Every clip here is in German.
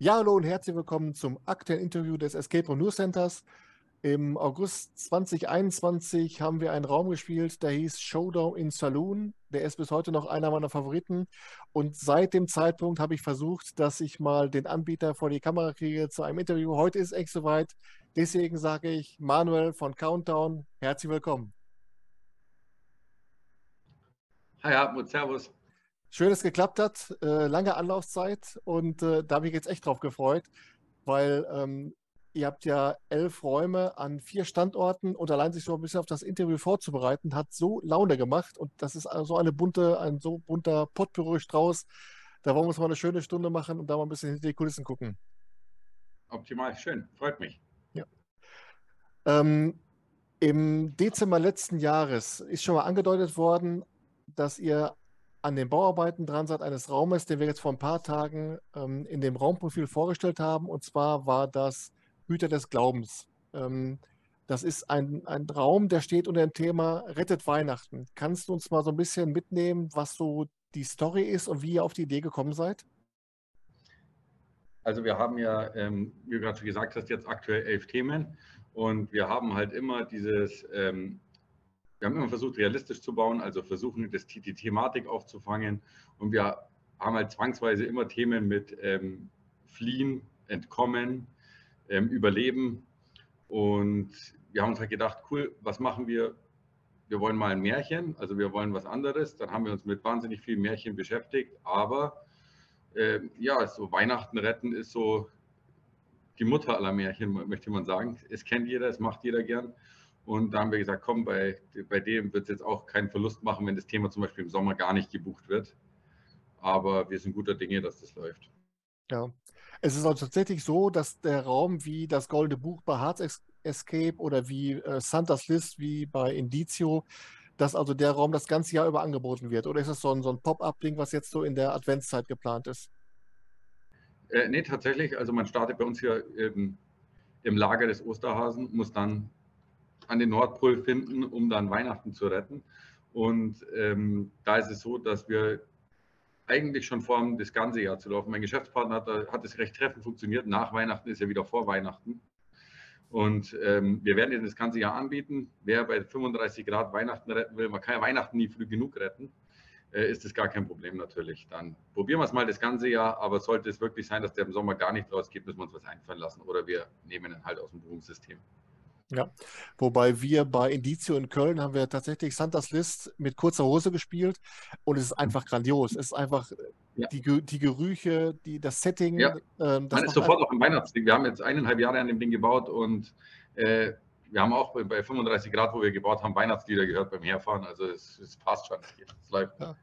Ja, hallo und herzlich willkommen zum aktuellen Interview des Escape Room News Centers. Im August 2021 haben wir einen Raum gespielt, der hieß Showdown in Saloon. Der ist bis heute noch einer meiner Favoriten. Und seit dem Zeitpunkt habe ich versucht, dass ich mal den Anbieter vor die Kamera kriege zu einem Interview. Heute ist echt soweit. Deswegen sage ich Manuel von Countdown, herzlich willkommen. Hi Hartmut, Servus. Schön, dass es geklappt hat. Äh, lange Anlaufzeit und äh, da habe ich jetzt echt drauf gefreut, weil ähm, ihr habt ja elf Räume an vier Standorten und allein sich so ein bisschen auf das Interview vorzubereiten, hat so Laune gemacht und das ist so eine bunte, ein so bunter Potpourri-Strauß. Da wollen wir uns mal eine schöne Stunde machen und da mal ein bisschen hinter die Kulissen gucken. Optimal, schön, freut mich. Ja. Ähm, Im Dezember letzten Jahres ist schon mal angedeutet worden, dass ihr an den Bauarbeiten dran seid eines Raumes, den wir jetzt vor ein paar Tagen ähm, in dem Raumprofil vorgestellt haben. Und zwar war das Hüter des Glaubens. Ähm, das ist ein, ein Raum, der steht unter dem Thema Rettet Weihnachten. Kannst du uns mal so ein bisschen mitnehmen, was so die Story ist und wie ihr auf die Idee gekommen seid? Also wir haben ja, ähm, wie du gerade gesagt hast, jetzt aktuell elf Themen und wir haben halt immer dieses ähm, wir haben immer versucht, realistisch zu bauen, also versuchen, das, die Thematik aufzufangen. Und wir haben halt zwangsweise immer Themen mit ähm, Fliehen, Entkommen, ähm, Überleben. Und wir haben uns halt gedacht, cool, was machen wir? Wir wollen mal ein Märchen, also wir wollen was anderes. Dann haben wir uns mit wahnsinnig vielen Märchen beschäftigt. Aber äh, ja, so Weihnachten retten ist so die Mutter aller Märchen, möchte man sagen. Es kennt jeder, es macht jeder gern. Und da haben wir gesagt, komm, bei, bei dem wird es jetzt auch keinen Verlust machen, wenn das Thema zum Beispiel im Sommer gar nicht gebucht wird. Aber wir sind guter Dinge, dass das läuft. Ja. Es ist also tatsächlich so, dass der Raum wie das Goldene Buch bei Hearts Escape oder wie äh, Santas List wie bei Indizio, dass also der Raum das ganze Jahr über angeboten wird? Oder ist es so ein, so ein Pop-up-Ding, was jetzt so in der Adventszeit geplant ist? Äh, nee, tatsächlich. Also man startet bei uns hier im, im Lager des Osterhasen, muss dann an den Nordpol finden, um dann Weihnachten zu retten. Und ähm, da ist es so, dass wir eigentlich schon vorhaben, das ganze Jahr zu laufen. Mein Geschäftspartner hat, hat es recht treffend funktioniert. Nach Weihnachten ist ja wieder vor Weihnachten. Und ähm, wir werden das ganze Jahr anbieten. Wer bei 35 Grad Weihnachten retten will, man kann ja Weihnachten nie früh genug retten, äh, ist das gar kein Problem natürlich. Dann probieren wir es mal das ganze Jahr, aber sollte es wirklich sein, dass der im Sommer gar nicht rausgeht, müssen wir uns was einfallen lassen oder wir nehmen ihn halt aus dem Buchungssystem. Ja, wobei wir bei Indizio in Köln haben wir tatsächlich Santas List mit kurzer Hose gespielt und es ist einfach grandios. Es ist einfach ja. die, die Gerüche, die, das Setting. Ja. Ähm, das Man ist sofort auf dem Weihnachtsding. Wir haben jetzt eineinhalb Jahre an dem Ding gebaut und äh, wir haben auch bei 35 Grad, wo wir gebaut haben, Weihnachtslieder gehört beim Herfahren. Also es, es passt schon. Es läuft. Ja.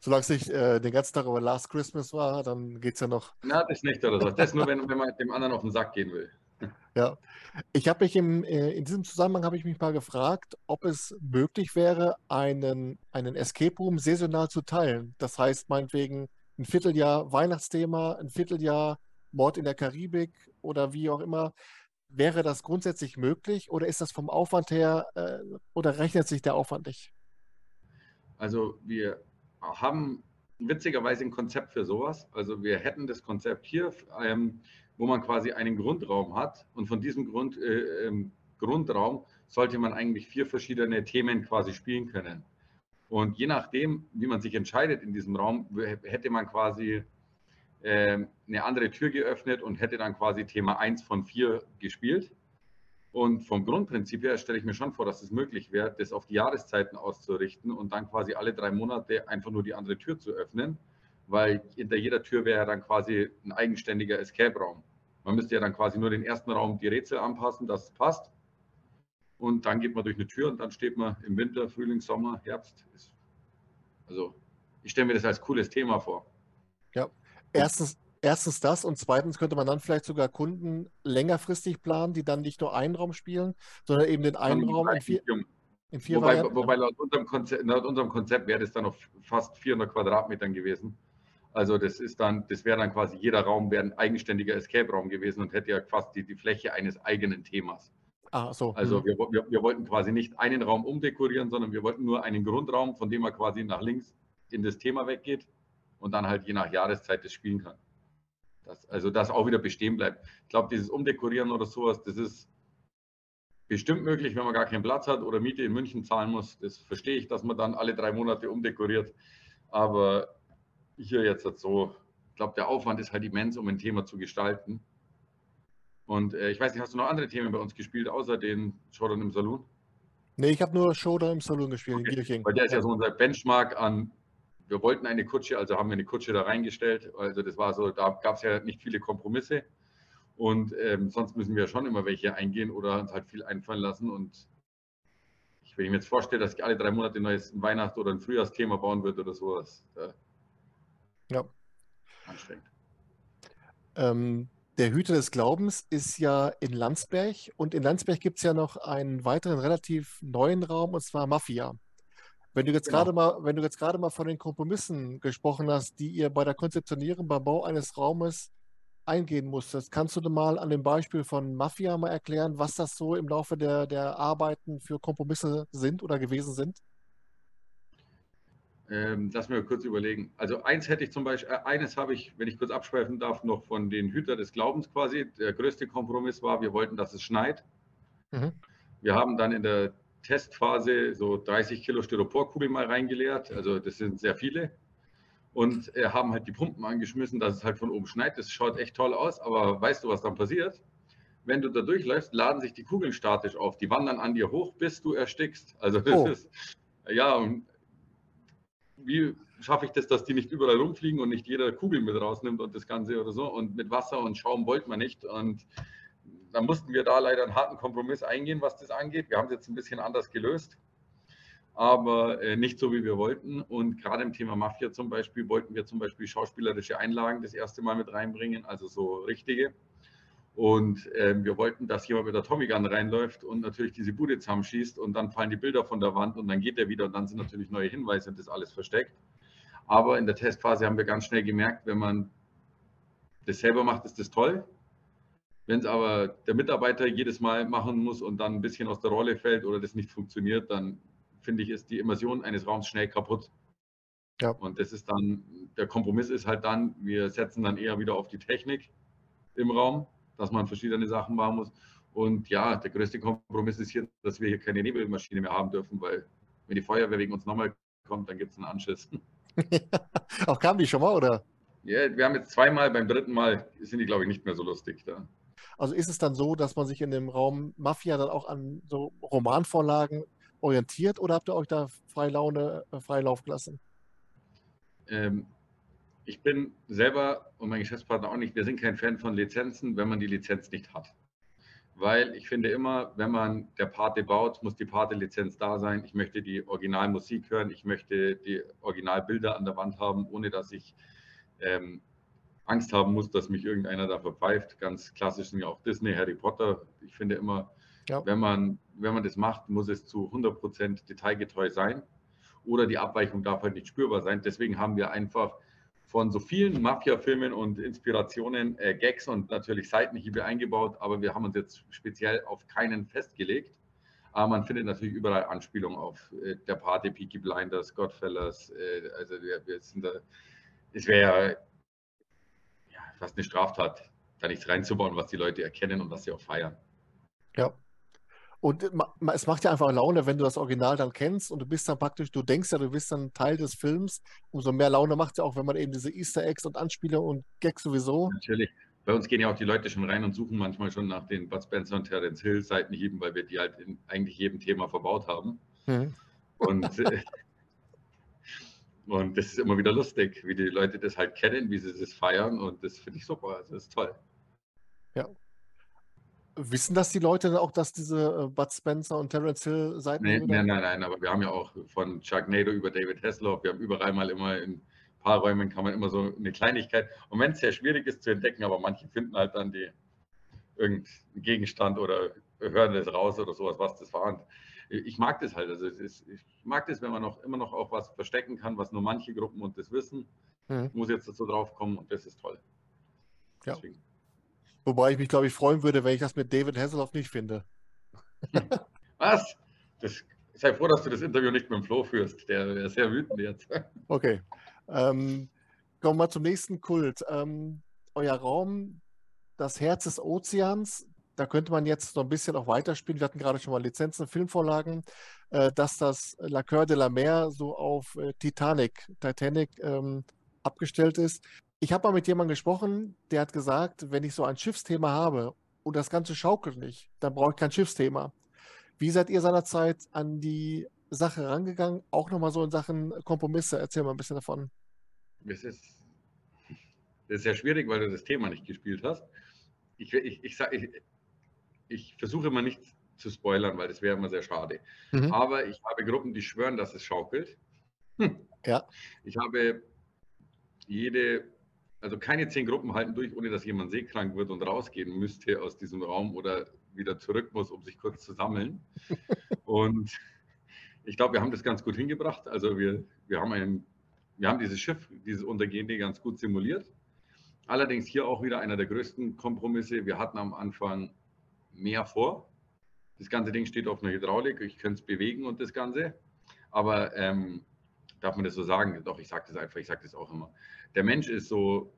Solange es nicht äh, den ganzen Tag über Last Christmas war, dann geht es ja noch. Na, das nicht oder so. Das nur, wenn, wenn man dem anderen auf den Sack gehen will. Ja, ich habe mich im, äh, in diesem Zusammenhang habe ich mich mal gefragt, ob es möglich wäre, einen, einen Escape Room saisonal zu teilen. Das heißt, meinetwegen ein Vierteljahr Weihnachtsthema, ein Vierteljahr Mord in der Karibik oder wie auch immer. Wäre das grundsätzlich möglich oder ist das vom Aufwand her äh, oder rechnet sich der Aufwand nicht? Also wir haben witzigerweise ein Konzept für sowas. Also wir hätten das Konzept hier. Ähm, wo man quasi einen Grundraum hat und von diesem Grund, äh, ähm, Grundraum sollte man eigentlich vier verschiedene Themen quasi spielen können. Und je nachdem, wie man sich entscheidet in diesem Raum, hätte man quasi äh, eine andere Tür geöffnet und hätte dann quasi Thema 1 von 4 gespielt. Und vom Grundprinzip her stelle ich mir schon vor, dass es möglich wäre, das auf die Jahreszeiten auszurichten und dann quasi alle drei Monate einfach nur die andere Tür zu öffnen weil hinter jeder Tür wäre ja dann quasi ein eigenständiger Escape-Raum. Man müsste ja dann quasi nur den ersten Raum die Rätsel anpassen, dass es passt. Und dann geht man durch eine Tür und dann steht man im Winter, Frühling, Sommer, Herbst. Also ich stelle mir das als cooles Thema vor. Ja, erstens, erstens das und zweitens könnte man dann vielleicht sogar Kunden längerfristig planen, die dann nicht nur einen Raum spielen, sondern eben den einen Raum in vier, in vier wobei, wobei laut unserem, Konzept, laut unserem Konzept wäre das dann auf fast 400 Quadratmetern gewesen. Also das ist dann, das wäre dann quasi jeder Raum wäre ein eigenständiger Escape-Raum gewesen und hätte ja fast die, die Fläche eines eigenen Themas. Ah, so. Also mhm. wir, wir, wir, wollten quasi nicht einen Raum umdekorieren, sondern wir wollten nur einen Grundraum, von dem man quasi nach links in das Thema weggeht und dann halt je nach Jahreszeit das spielen kann. Das, also das auch wieder bestehen bleibt. Ich glaube, dieses Umdekorieren oder sowas, das ist bestimmt möglich, wenn man gar keinen Platz hat oder Miete in München zahlen muss. Das verstehe ich, dass man dann alle drei Monate umdekoriert. Aber hier jetzt so, ich glaube, der Aufwand ist halt immens, um ein Thema zu gestalten. Und äh, ich weiß nicht, hast du noch andere Themen bei uns gespielt, außer den Showdown im Saloon? Nee, ich habe nur Showdown im Saloon gespielt, okay. in Gierching. Weil der ist ja so unser Benchmark an, wir wollten eine Kutsche, also haben wir eine Kutsche da reingestellt. Also das war so, da gab es ja nicht viele Kompromisse. Und ähm, sonst müssen wir schon immer welche eingehen oder uns halt viel einfallen lassen. Und ich, wenn ich mir jetzt vorstelle, dass ich alle drei Monate ein neues Weihnachts- oder ein Frühjahrsthema bauen würde oder sowas, da ja. anstrengend. Ähm, der Hüter des Glaubens ist ja in Landsberg und in Landsberg gibt es ja noch einen weiteren relativ neuen Raum und zwar Mafia. Wenn du jetzt genau. gerade mal, wenn du jetzt gerade mal von den Kompromissen gesprochen hast, die ihr bei der Konzeptionierung beim Bau eines Raumes eingehen musstest, kannst du mal an dem Beispiel von Mafia mal erklären, was das so im Laufe der, der Arbeiten für Kompromisse sind oder gewesen sind? Ähm, lass mir kurz überlegen. Also eins hätte ich zum Beispiel, äh, eines habe ich, wenn ich kurz abschweifen darf, noch von den Hüter des Glaubens quasi. Der größte Kompromiss war, wir wollten, dass es schneit. Mhm. Wir haben dann in der Testphase so 30 Kilo Styroporkugeln mal reingeleert. Also das sind sehr viele. Und äh, haben halt die Pumpen angeschmissen, dass es halt von oben schneit. Das schaut echt toll aus. Aber weißt du, was dann passiert? Wenn du da durchläufst, laden sich die Kugeln statisch auf. Die wandern an dir hoch, bis du erstickst. Also das oh. ist, ja, und wie schaffe ich das, dass die nicht überall rumfliegen und nicht jeder Kugel mit rausnimmt und das Ganze oder so. Und mit Wasser und Schaum wollte man nicht. Und dann mussten wir da leider einen harten Kompromiss eingehen, was das angeht. Wir haben es jetzt ein bisschen anders gelöst, aber äh, nicht so, wie wir wollten. Und gerade im Thema Mafia zum Beispiel wollten wir zum Beispiel schauspielerische Einlagen das erste Mal mit reinbringen, also so richtige. Und äh, wir wollten, dass jemand mit der Tommy Gun reinläuft und natürlich diese Bude zusammenschießt und dann fallen die Bilder von der Wand und dann geht er wieder und dann sind natürlich neue Hinweise und das alles versteckt. Aber in der Testphase haben wir ganz schnell gemerkt, wenn man das selber macht, ist das toll. Wenn es aber der Mitarbeiter jedes Mal machen muss und dann ein bisschen aus der Rolle fällt oder das nicht funktioniert, dann finde ich, ist die Immersion eines Raums schnell kaputt. Ja. Und das ist dann, der Kompromiss ist halt dann, wir setzen dann eher wieder auf die Technik im Raum dass man verschiedene Sachen machen muss. Und ja, der größte Kompromiss ist hier, dass wir hier keine Nebelmaschine mehr haben dürfen, weil wenn die Feuerwehr wegen uns nochmal kommt, dann gibt es einen Anschiss. Auch kam die schon mal, oder? Ja, wir haben jetzt zweimal, beim dritten Mal sind die, glaube ich, nicht mehr so lustig da. Also ist es dann so, dass man sich in dem Raum Mafia dann auch an so Romanvorlagen orientiert oder habt ihr euch da freie Laune, äh, freie Lauf gelassen? Ähm, ich bin selber und mein Geschäftspartner auch nicht, wir sind kein Fan von Lizenzen, wenn man die Lizenz nicht hat. Weil ich finde immer, wenn man der Pate baut, muss die Pate-Lizenz da sein. Ich möchte die Originalmusik hören, ich möchte die Originalbilder an der Wand haben, ohne dass ich ähm, Angst haben muss, dass mich irgendeiner da verpfeift. Ganz klassisch sind ja auch Disney, Harry Potter. Ich finde immer, ja. wenn, man, wenn man das macht, muss es zu 100% detailgetreu sein oder die Abweichung darf halt nicht spürbar sein. Deswegen haben wir einfach von so vielen Mafia-Filmen und Inspirationen, äh, Gags und natürlich Seitenhiebe eingebaut, aber wir haben uns jetzt speziell auf keinen festgelegt. Aber man findet natürlich überall Anspielungen auf äh, der Party, Peaky Blinders, Godfellas. Äh, also wir, wir, sind da, es wäre ja, fast eine Straftat, da nichts reinzubauen, was die Leute erkennen und was sie auch feiern. Ja. Und es macht ja einfach Laune, wenn du das Original dann kennst und du bist dann praktisch, du denkst ja, du bist dann Teil des Films. Umso mehr Laune macht es ja auch, wenn man eben diese Easter Eggs und Anspielungen und Gags sowieso. Natürlich. Bei uns gehen ja auch die Leute schon rein und suchen manchmal schon nach den Bud Spencer und Terence Hill Seitenhieben, weil wir die halt in eigentlich jedem Thema verbaut haben. Mhm. Und, äh, und das ist immer wieder lustig, wie die Leute das halt kennen, wie sie das feiern und das finde ich super. Also das ist toll. Ja, Wissen das die Leute dann auch, dass diese äh, Bud Spencer und Terence Hill Seiten? Nee, nein, nein, nein, aber wir haben ja auch von Chuck Nader über David Hasselhoff, wir haben überall mal immer in ein paar Räumen kann man immer so eine Kleinigkeit. Und wenn es sehr schwierig ist zu entdecken, aber manche finden halt dann die irgendeinen Gegenstand oder hören das raus oder sowas, was das war. Und ich mag das halt. Also ist, ich mag das, wenn man noch immer noch auch was verstecken kann, was nur manche Gruppen und das wissen. Mhm. Muss jetzt dazu drauf kommen und das ist toll. Ja. Deswegen. Wobei ich mich, glaube ich, freuen würde, wenn ich das mit David Hasselhoff nicht finde. Was? Das, sei froh, dass du das Interview nicht mit dem Flo führst. Der ist sehr wütend jetzt. Okay. Ähm, kommen wir mal zum nächsten Kult. Ähm, euer Raum das Herz des Ozeans. Da könnte man jetzt noch ein bisschen auch weiterspielen. Wir hatten gerade schon mal Lizenzen, Filmvorlagen, äh, dass das La Coeur de la Mer so auf äh, Titanic, Titanic ähm, abgestellt ist. Ich habe mal mit jemandem gesprochen, der hat gesagt, wenn ich so ein Schiffsthema habe und das Ganze schaukelt nicht, dann brauche ich kein Schiffsthema. Wie seid ihr seinerzeit an die Sache rangegangen? Auch nochmal so in Sachen Kompromisse. Erzähl mal ein bisschen davon. Das ist, das ist sehr schwierig, weil du das Thema nicht gespielt hast. Ich, ich, ich, ich, ich versuche immer nicht zu spoilern, weil das wäre immer sehr schade. Mhm. Aber ich habe Gruppen, die schwören, dass es schaukelt. Hm. Ja. Ich habe jede, also keine zehn Gruppen halten durch, ohne dass jemand seekrank wird und rausgehen müsste aus diesem Raum oder wieder zurück muss, um sich kurz zu sammeln. und ich glaube, wir haben das ganz gut hingebracht. Also wir, wir haben ein, wir haben dieses Schiff, dieses Untergehende ganz gut simuliert. Allerdings hier auch wieder einer der größten Kompromisse. Wir hatten am Anfang mehr vor. Das ganze Ding steht auf einer Hydraulik. Ich könnte es bewegen und das Ganze. Aber ähm, darf man das so sagen? Doch, ich sage das einfach, ich sage das auch immer. Der Mensch ist so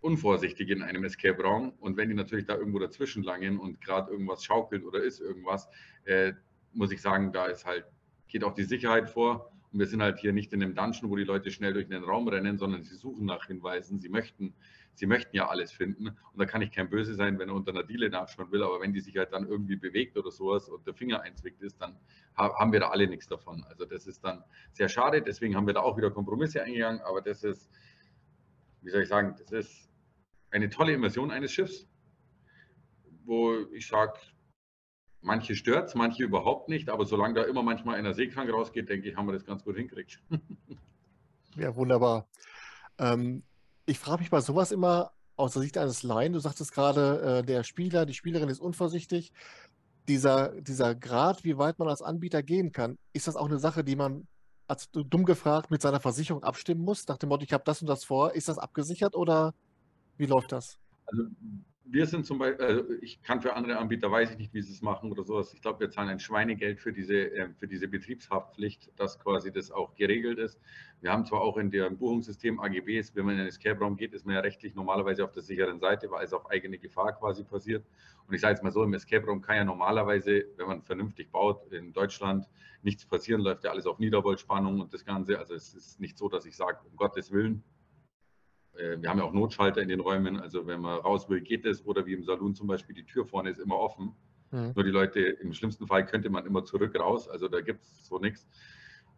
unvorsichtig in einem Escape Raum und wenn die natürlich da irgendwo dazwischen langen und gerade irgendwas schaukelt oder ist irgendwas, äh, muss ich sagen, da ist halt, geht auch die Sicherheit vor und wir sind halt hier nicht in einem Dungeon, wo die Leute schnell durch den Raum rennen, sondern sie suchen nach Hinweisen, sie möchten, sie möchten ja alles finden und da kann ich kein Böse sein, wenn er unter einer Diele nachschauen will, aber wenn die sich halt dann irgendwie bewegt oder sowas und der Finger einzwickt ist, dann haben wir da alle nichts davon. Also das ist dann sehr schade, deswegen haben wir da auch wieder Kompromisse eingegangen, aber das ist, wie soll ich sagen, das ist eine tolle Immersion eines Schiffs, wo ich sage, manche stört es, manche überhaupt nicht, aber solange da immer manchmal einer seekrank rausgeht, denke ich, haben wir das ganz gut hingekriegt. ja, wunderbar. Ähm, ich frage mich bei sowas immer aus der Sicht eines Laien, du sagtest gerade, äh, der Spieler, die Spielerin ist unvorsichtig. Dieser, dieser Grad, wie weit man als Anbieter gehen kann, ist das auch eine Sache, die man als dumm gefragt mit seiner Versicherung abstimmen muss? Nach dem Motto, ich habe das und das vor, ist das abgesichert oder wie läuft das? Also wir sind zum Beispiel, also ich kann für andere Anbieter, weiß ich nicht, wie sie es machen oder sowas. Ich glaube, wir zahlen ein Schweinegeld für diese, äh, für diese Betriebshaftpflicht, dass quasi das auch geregelt ist. Wir haben zwar auch in dem Buchungssystem AGBs, wenn man in den Escape-Raum geht, ist man ja rechtlich normalerweise auf der sicheren Seite, weil es auf eigene Gefahr quasi passiert. Und ich sage jetzt mal so, im Escape-Raum kann ja normalerweise, wenn man vernünftig baut, in Deutschland nichts passieren, läuft ja alles auf Niedervoltspannung und das Ganze. Also es ist nicht so, dass ich sage, um Gottes Willen, wir haben ja auch Notschalter in den Räumen, also wenn man raus will, geht es. Oder wie im Salon zum Beispiel, die Tür vorne ist immer offen. Mhm. Nur die Leute, im schlimmsten Fall könnte man immer zurück raus, also da gibt es so nichts.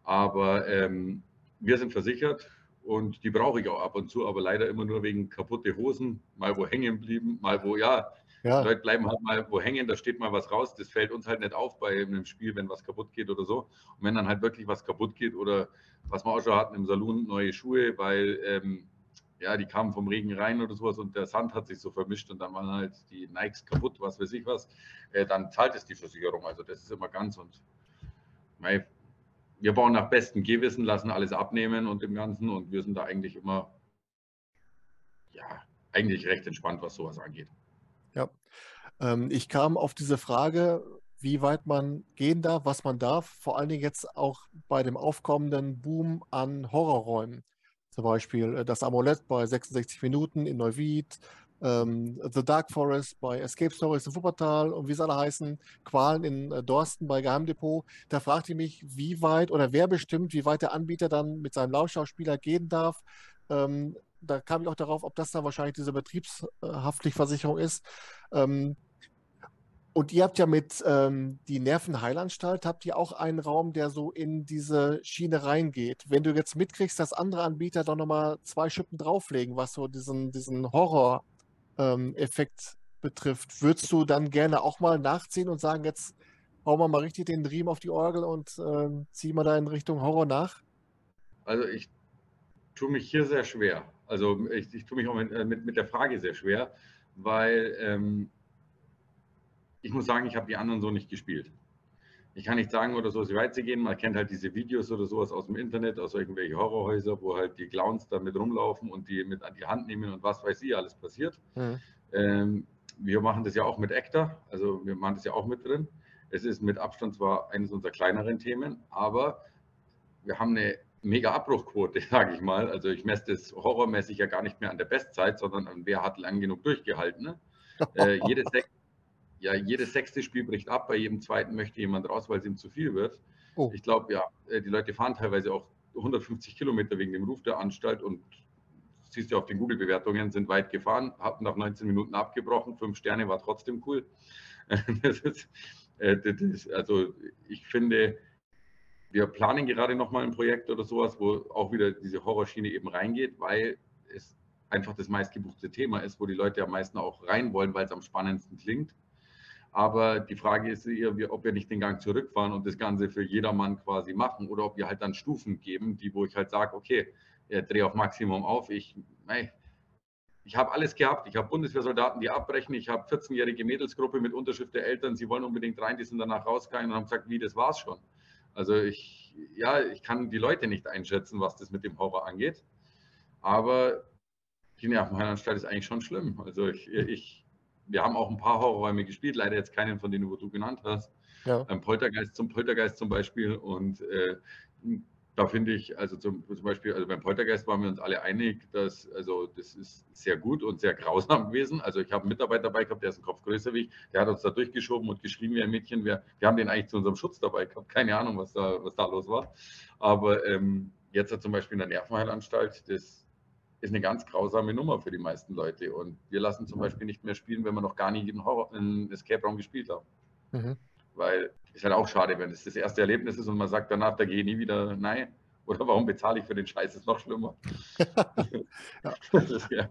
Aber ähm, wir sind versichert und die brauche ich auch ab und zu, aber leider immer nur wegen kaputte Hosen, mal wo hängen blieben, mal wo, ja, ja. Die Leute bleiben halt mal wo hängen, da steht mal was raus. Das fällt uns halt nicht auf bei einem Spiel, wenn was kaputt geht oder so. Und wenn dann halt wirklich was kaputt geht oder was wir auch schon hatten im Salon, neue Schuhe, weil ähm, ja, die kamen vom Regen rein oder sowas und der Sand hat sich so vermischt und dann waren halt die Nikes kaputt, was weiß ich was, äh, dann zahlt es die Versicherung. Also das ist immer ganz und mei, wir bauen nach bestem Gehwissen, lassen alles abnehmen und dem Ganzen und wir sind da eigentlich immer, ja, eigentlich recht entspannt, was sowas angeht. Ja, ähm, ich kam auf diese Frage, wie weit man gehen darf, was man darf, vor allen Dingen jetzt auch bei dem aufkommenden Boom an Horrorräumen. Zum Beispiel äh, das Amulett bei 66 Minuten in Neuwied, ähm, The Dark Forest bei Escape Stories in Wuppertal und wie sie alle heißen, Qualen in äh, Dorsten bei Geheimdepot. Da fragte ich mich, wie weit oder wer bestimmt, wie weit der Anbieter dann mit seinem Laufschauspieler gehen darf. Ähm, da kam ich auch darauf, ob das dann wahrscheinlich diese Betriebshaftpflichtversicherung ist. Ähm, und ihr habt ja mit ähm, die Nervenheilanstalt, habt ihr auch einen Raum, der so in diese Schiene reingeht. Wenn du jetzt mitkriegst, dass andere Anbieter doch nochmal zwei Schippen drauflegen, was so diesen, diesen Horror-Effekt ähm, betrifft, würdest du dann gerne auch mal nachziehen und sagen, jetzt hauen wir mal richtig den Riemen auf die Orgel und ähm, ziehen wir da in Richtung Horror nach? Also ich tue mich hier sehr schwer. Also ich, ich tue mich auch mit, äh, mit, mit der Frage sehr schwer, weil ähm, ich muss sagen, ich habe die anderen so nicht gespielt. Ich kann nicht sagen oder so, wie weit sie gehen. Man kennt halt diese Videos oder sowas aus dem Internet, aus irgendwelchen Horrorhäusern, wo halt die Clowns damit rumlaufen und die mit an die Hand nehmen und was weiß ich, alles passiert. Mhm. Ähm, wir machen das ja auch mit Actor, also wir machen das ja auch mit drin. Es ist mit Abstand zwar eines unserer kleineren Themen, aber wir haben eine mega Abbruchquote, sage ich mal. Also ich messe das horrormäßig ja gar nicht mehr an der Bestzeit, sondern an wer hat lang genug durchgehalten. Ne? äh, jedes, ja, jedes sechste Spiel bricht ab, bei jedem zweiten möchte jemand raus, weil es ihm zu viel wird. Oh. Ich glaube, ja, äh, die Leute fahren teilweise auch 150 Kilometer wegen dem Ruf der Anstalt und siehst du auf den Google-Bewertungen, sind weit gefahren, hatten nach 19 Minuten abgebrochen, fünf Sterne war trotzdem cool. Ist, äh, ist, also ich finde, wir planen gerade nochmal ein Projekt oder sowas, wo auch wieder diese Horrorschiene eben reingeht, weil es einfach das meistgebuchte Thema ist, wo die Leute am meisten auch rein wollen, weil es am spannendsten klingt. Aber die Frage ist eher, ob wir nicht den Gang zurückfahren und das Ganze für jedermann quasi machen oder ob wir halt dann Stufen geben, die, wo ich halt sage, okay, drehe auf Maximum auf. Ich, ich habe alles gehabt. Ich habe Bundeswehrsoldaten, die abbrechen. Ich habe 14-jährige Mädelsgruppe mit Unterschrift der Eltern. Sie wollen unbedingt rein, die sind danach rausgegangen und haben gesagt, wie, das war's schon. Also ich, ja, ich kann die Leute nicht einschätzen, was das mit dem Horror angeht. Aber die Nervenheilanstalt ist eigentlich schon schlimm. Also ich, ich, wir haben auch ein paar Horrorräume gespielt, leider jetzt keinen von denen, wo du genannt hast. Ja. Ein Poltergeist zum Poltergeist zum Beispiel. Und äh, da finde ich, also zum, zum, Beispiel, also beim Poltergeist waren wir uns alle einig, dass, also das ist sehr gut und sehr grausam gewesen. Also ich habe einen Mitarbeiter dabei gehabt, der ist ein Kopf größer wie ich, der hat uns da durchgeschoben und geschrieben wie ein Mädchen. Wir, wir haben den eigentlich zu unserem Schutz dabei gehabt. Keine Ahnung, was da, was da los war. Aber ähm, jetzt hat zum Beispiel in der Nervenheilanstalt, das ist eine ganz grausame Nummer für die meisten Leute. Und wir lassen zum Beispiel nicht mehr spielen, wenn wir noch gar nie einen, Horror, einen Escape Room gespielt haben. Mhm. Weil ist halt auch schade, wenn es das erste Erlebnis ist und man sagt danach, da gehe ich nie wieder nein. Oder warum bezahle ich für den Scheiß? Ist noch schlimmer. ja. Das, ist, ja,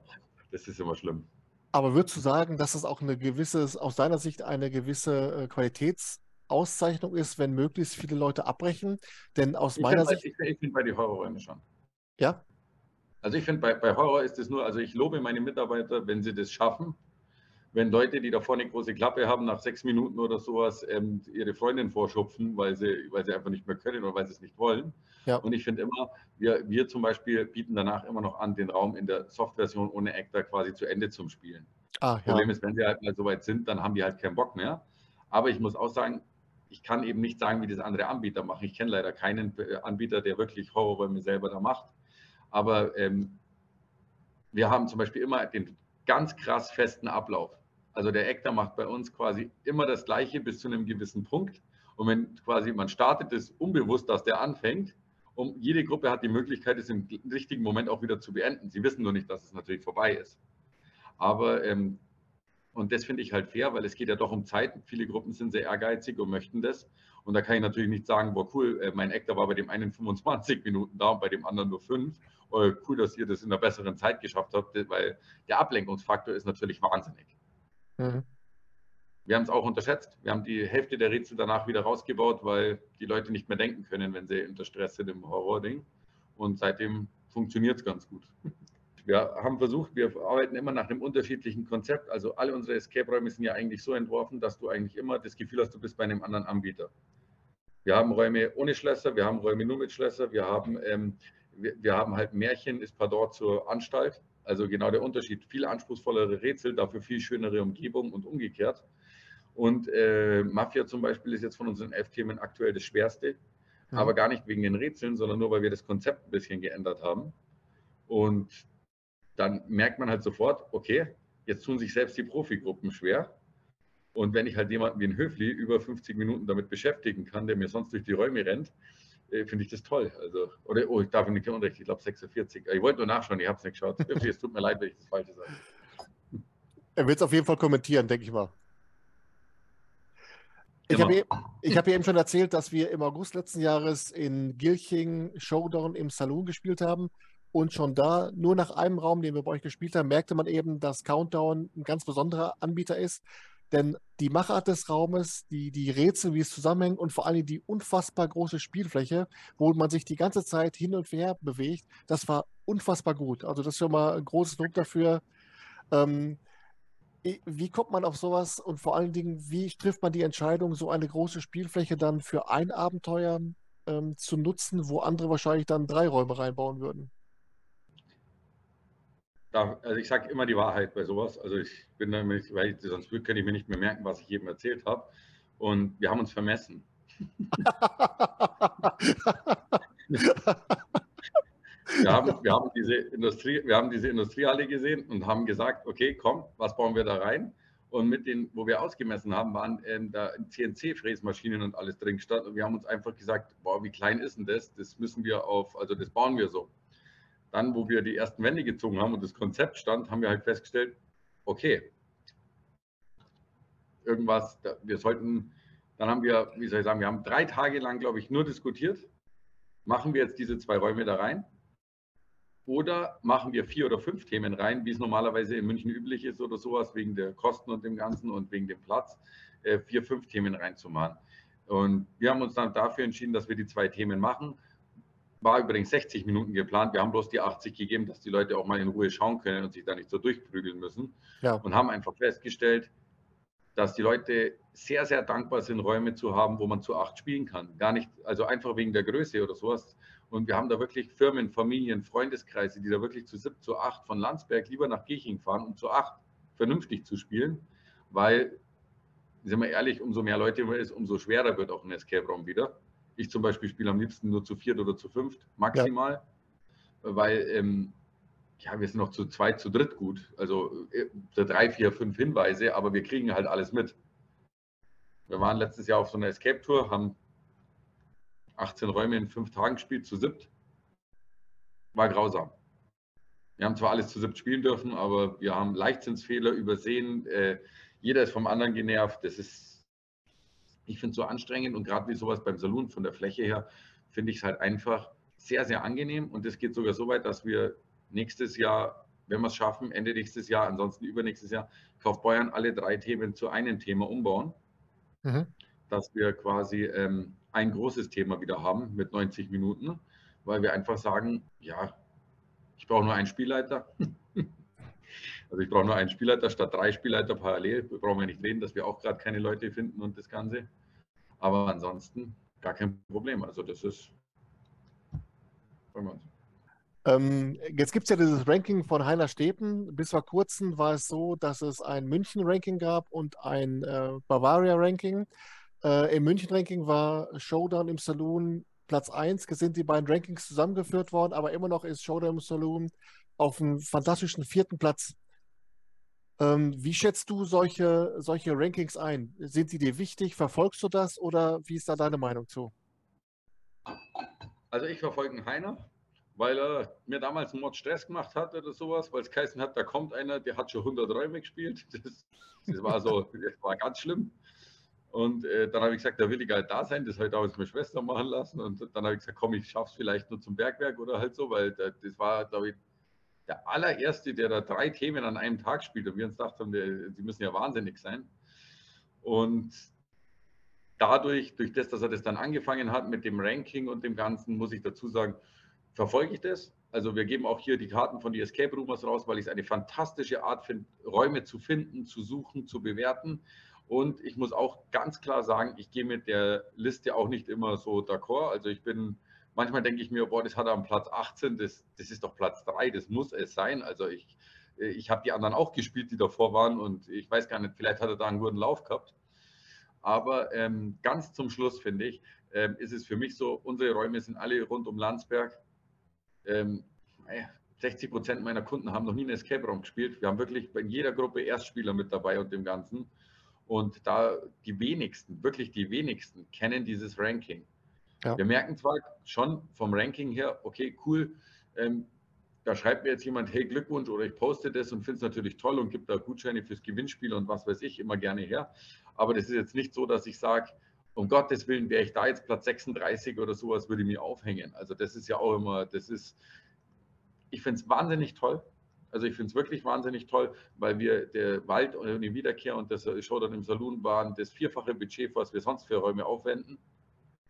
das ist immer schlimm. Aber würdest du sagen, dass es auch eine gewisse, aus deiner Sicht eine gewisse äh, Qualitätsauszeichnung ist, wenn möglichst viele Leute abbrechen? Denn aus ich meiner Sicht. Ich, ich finde bei den Horrorräumen schon. Ja? Also ich finde, bei, bei Horror ist es nur, also ich lobe meine Mitarbeiter, wenn sie das schaffen, wenn Leute, die da vorne eine große Klappe haben, nach sechs Minuten oder sowas ähm, ihre Freundin vorschupfen, weil sie, weil sie einfach nicht mehr können oder weil sie es nicht wollen. Ja. Und ich finde immer, wir, wir zum Beispiel bieten danach immer noch an, den Raum in der Soft-Version ohne Actor quasi zu Ende zum Spielen. Ah, ja. Problem ist, wenn sie halt mal so weit sind, dann haben die halt keinen Bock mehr. Aber ich muss auch sagen, ich kann eben nicht sagen, wie das andere Anbieter machen. Ich kenne leider keinen äh, Anbieter, der wirklich Horrorräume selber da macht. Aber ähm, wir haben zum Beispiel immer den ganz krass festen Ablauf. Also der Actor macht bei uns quasi immer das Gleiche bis zu einem gewissen Punkt. Und wenn quasi man startet es unbewusst, dass der anfängt, und jede Gruppe hat die Möglichkeit, es im richtigen Moment auch wieder zu beenden. Sie wissen nur nicht, dass es natürlich vorbei ist. Aber, ähm, und das finde ich halt fair, weil es geht ja doch um Zeit. Viele Gruppen sind sehr ehrgeizig und möchten das. Und da kann ich natürlich nicht sagen, boah, cool, äh, mein Actor war bei dem einen 25 Minuten da und bei dem anderen nur fünf. Oh, cool, dass ihr das in einer besseren Zeit geschafft habt, weil der Ablenkungsfaktor ist natürlich wahnsinnig. Mhm. Wir haben es auch unterschätzt. Wir haben die Hälfte der Rätsel danach wieder rausgebaut, weil die Leute nicht mehr denken können, wenn sie unter Stress sind im Horror-Ding. Und seitdem funktioniert es ganz gut. Wir haben versucht, wir arbeiten immer nach einem unterschiedlichen Konzept. Also alle unsere Escape-Räume sind ja eigentlich so entworfen, dass du eigentlich immer das Gefühl hast, du bist bei einem anderen Anbieter. Wir haben Räume ohne Schlösser, wir haben Räume nur mit Schlösser, wir haben, ähm, wir, wir, haben halt Märchen, ist Pardon zur Anstalt. Also genau der Unterschied. Viel anspruchsvollere Rätsel, dafür viel schönere Umgebung und umgekehrt. Und äh, Mafia zum Beispiel ist jetzt von unseren elf Themen aktuell das schwerste, mhm. aber gar nicht wegen den Rätseln, sondern nur, weil wir das Konzept ein bisschen geändert haben. Und dann merkt man halt sofort, okay, jetzt tun sich selbst die Profigruppen schwer. Und wenn ich halt jemanden wie ein Höfli über 50 Minuten damit beschäftigen kann, der mir sonst durch die Räume rennt, äh, finde ich das toll. Also, oder, oh, ich darf nicht unrecht, ich glaube 46. Ich wollte nur nachschauen, ich habe es nicht geschaut. es tut mir leid, wenn ich das Falsche sage. Er wird es auf jeden Fall kommentieren, denke ich mal. Ich habe hab eben schon erzählt, dass wir im August letzten Jahres in Gilching Showdown im Saloon gespielt haben. Und schon da, nur nach einem Raum, den wir bei euch gespielt haben, merkte man eben, dass Countdown ein ganz besonderer Anbieter ist. Denn die Machart des Raumes, die, die Rätsel, wie es zusammenhängt und vor allem die unfassbar große Spielfläche, wo man sich die ganze Zeit hin und her bewegt, das war unfassbar gut. Also das ist schon mal ein großes Lob dafür. Ähm, wie kommt man auf sowas und vor allen Dingen, wie trifft man die Entscheidung, so eine große Spielfläche dann für ein Abenteuer ähm, zu nutzen, wo andere wahrscheinlich dann drei Räume reinbauen würden? Da, also ich sage immer die Wahrheit bei sowas. Also ich bin damit, weil ich, sonst kann ich mir nicht mehr merken, was ich jedem erzählt habe. Und wir haben uns vermessen. wir haben diese Industrie, wir haben diese Industriehalle gesehen und haben gesagt, okay, komm, was bauen wir da rein? Und mit den, wo wir ausgemessen haben, waren ähm, da CNC-Fräsmaschinen und alles drin gestanden. Und wir haben uns einfach gesagt, boah, wie klein ist denn das? Das müssen wir auf, also das bauen wir so. Dann, wo wir die ersten Wände gezogen haben und das Konzept stand, haben wir halt festgestellt, okay, irgendwas, wir sollten, dann haben wir, wie soll ich sagen, wir haben drei Tage lang, glaube ich, nur diskutiert. Machen wir jetzt diese zwei Räume da rein? Oder machen wir vier oder fünf Themen rein, wie es normalerweise in München üblich ist oder sowas, wegen der Kosten und dem Ganzen und wegen dem Platz, äh, vier, fünf Themen reinzumachen. Und wir haben uns dann dafür entschieden, dass wir die zwei Themen machen. War übrigens 60 Minuten geplant. Wir haben bloß die 80 gegeben, dass die Leute auch mal in Ruhe schauen können und sich da nicht so durchprügeln müssen. Ja. Und haben einfach festgestellt, dass die Leute sehr, sehr dankbar sind, Räume zu haben, wo man zu acht spielen kann. Gar nicht, also einfach wegen der Größe oder sowas. Und wir haben da wirklich Firmen, Familien, Freundeskreise, die da wirklich zu sieben, zu acht von Landsberg lieber nach Gieching fahren, um zu acht vernünftig zu spielen, weil, sind wir ehrlich, umso mehr Leute man ist, umso schwerer wird auch ein Escape-Raum wieder. Ich zum Beispiel spiele am liebsten nur zu viert oder zu fünft, maximal, ja. weil ähm, ja, wir sind noch zu zweit, zu dritt gut. Also äh, drei, vier, fünf Hinweise, aber wir kriegen halt alles mit. Wir waren letztes Jahr auf so einer Escape-Tour, haben 18 Räume in fünf Tagen gespielt, zu siebt. War grausam. Wir haben zwar alles zu siebt spielen dürfen, aber wir haben Leichtsinnsfehler übersehen. Äh, jeder ist vom anderen genervt. Das ist, ich finde es so anstrengend und gerade wie sowas beim Saloon von der Fläche her, finde ich es halt einfach sehr, sehr angenehm. Und es geht sogar so weit, dass wir nächstes Jahr, wenn wir es schaffen, Ende nächstes Jahr, ansonsten übernächstes Jahr, Kaufbeuern alle drei Themen zu einem Thema umbauen. Mhm. Dass wir quasi ähm, ein großes Thema wieder haben mit 90 Minuten, weil wir einfach sagen, ja, ich brauche nur einen Spielleiter. Also ich brauche nur einen Spielleiter statt drei Spielleiter parallel. Wir brauchen ja nicht reden, dass wir auch gerade keine Leute finden und das Ganze. Aber ansonsten gar kein Problem. Also das ist. Ähm, jetzt gibt es ja dieses Ranking von Heiner Stepen. Bis vor kurzem war es so, dass es ein München-Ranking gab und ein äh, Bavaria-Ranking. Äh, Im München-Ranking war Showdown im Saloon Platz 1. Sind die beiden Rankings zusammengeführt worden, aber immer noch ist Showdown im Saloon auf einem fantastischen vierten Platz. Ähm, wie schätzt du solche, solche Rankings ein? Sind sie dir wichtig? Verfolgst du das oder wie ist da deine Meinung zu? Also ich verfolge Heiner, weil er mir damals einen Mod Stress gemacht hat oder sowas, weil es geheißen hat, da kommt einer, der hat schon 100 Räume gespielt. Das, das war so, das war ganz schlimm. Und äh, dann habe ich gesagt, da will ich halt da sein. Das habe ich damals meine Schwester machen lassen. Und dann habe ich gesagt, komm, ich schaffe es vielleicht nur zum Bergwerk oder halt so, weil da, das war, glaube ich, der allererste, der da drei Themen an einem Tag spielt. Und wir uns dachten, der, die müssen ja wahnsinnig sein. Und dadurch, durch das, dass er das dann angefangen hat mit dem Ranking und dem Ganzen, muss ich dazu sagen, verfolge ich das. Also wir geben auch hier die Karten von die Escape Rumors raus, weil ich es eine fantastische Art finde, Räume zu finden, zu suchen, zu bewerten. Und ich muss auch ganz klar sagen, ich gehe mit der Liste auch nicht immer so d'accord. Also ich bin, manchmal denke ich mir, boah, das hat er am Platz 18, das, das ist doch Platz 3, das muss es sein. Also ich, ich habe die anderen auch gespielt, die davor waren und ich weiß gar nicht, vielleicht hat er da einen guten Lauf gehabt. Aber ähm, ganz zum Schluss, finde ich, ähm, ist es für mich so, unsere Räume sind alle rund um Landsberg. Ähm, 60 Prozent meiner Kunden haben noch nie einen Escape-Raum gespielt. Wir haben wirklich in jeder Gruppe Erstspieler mit dabei und dem Ganzen. Und da die wenigsten, wirklich die wenigsten, kennen dieses Ranking. Ja. Wir merken zwar schon vom Ranking her, okay, cool, ähm, da schreibt mir jetzt jemand, hey, Glückwunsch oder ich poste das und finde es natürlich toll und gibt da Gutscheine fürs Gewinnspiel und was weiß ich, immer gerne her. Aber das ist jetzt nicht so, dass ich sage, um Gottes Willen, wäre ich da jetzt Platz 36 oder sowas, würde ich mir aufhängen. Also das ist ja auch immer, das ist, ich finde es wahnsinnig toll, also ich finde es wirklich wahnsinnig toll, weil wir der Wald und die Wiederkehr und das Showdown im Saloon waren das vierfache Budget, was wir sonst für Räume aufwenden.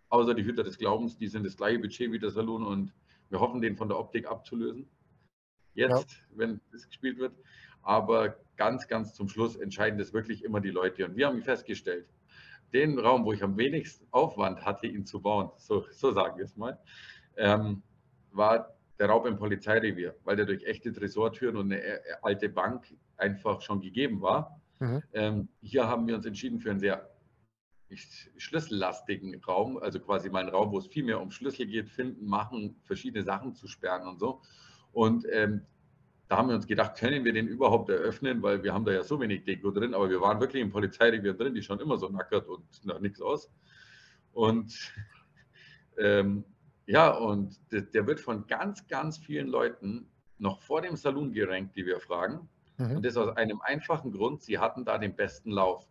Außer die Hüter des Glaubens, die sind das gleiche Budget wie der Saloon und wir hoffen, den von der Optik abzulösen. Jetzt, ja. wenn es gespielt wird. Aber ganz, ganz zum Schluss entscheiden das wirklich immer die Leute. Und wir haben festgestellt, den Raum, wo ich am wenigsten Aufwand hatte, ihn zu bauen, so, so sagen wir es mal, ähm, war der Raub im Polizeirevier, weil der durch echte Tresortüren und eine äh, alte Bank einfach schon gegeben war. Mhm. Ähm, hier haben wir uns entschieden für einen sehr schlüssellastigen Raum, also quasi mal einen Raum, wo es viel mehr um Schlüssel geht, finden, machen, verschiedene Sachen zu sperren und so. Und ähm, da haben wir uns gedacht, können wir den überhaupt eröffnen, weil wir haben da ja so wenig Deko drin, aber wir waren wirklich im Polizeirevier drin, die schauen immer so nackert und nach nichts aus. Und ähm, ja, und der, wird von ganz, ganz vielen Leuten noch vor dem Salon gerankt, die wir fragen. Mhm. Und das aus einem einfachen Grund, sie hatten da den besten Lauf.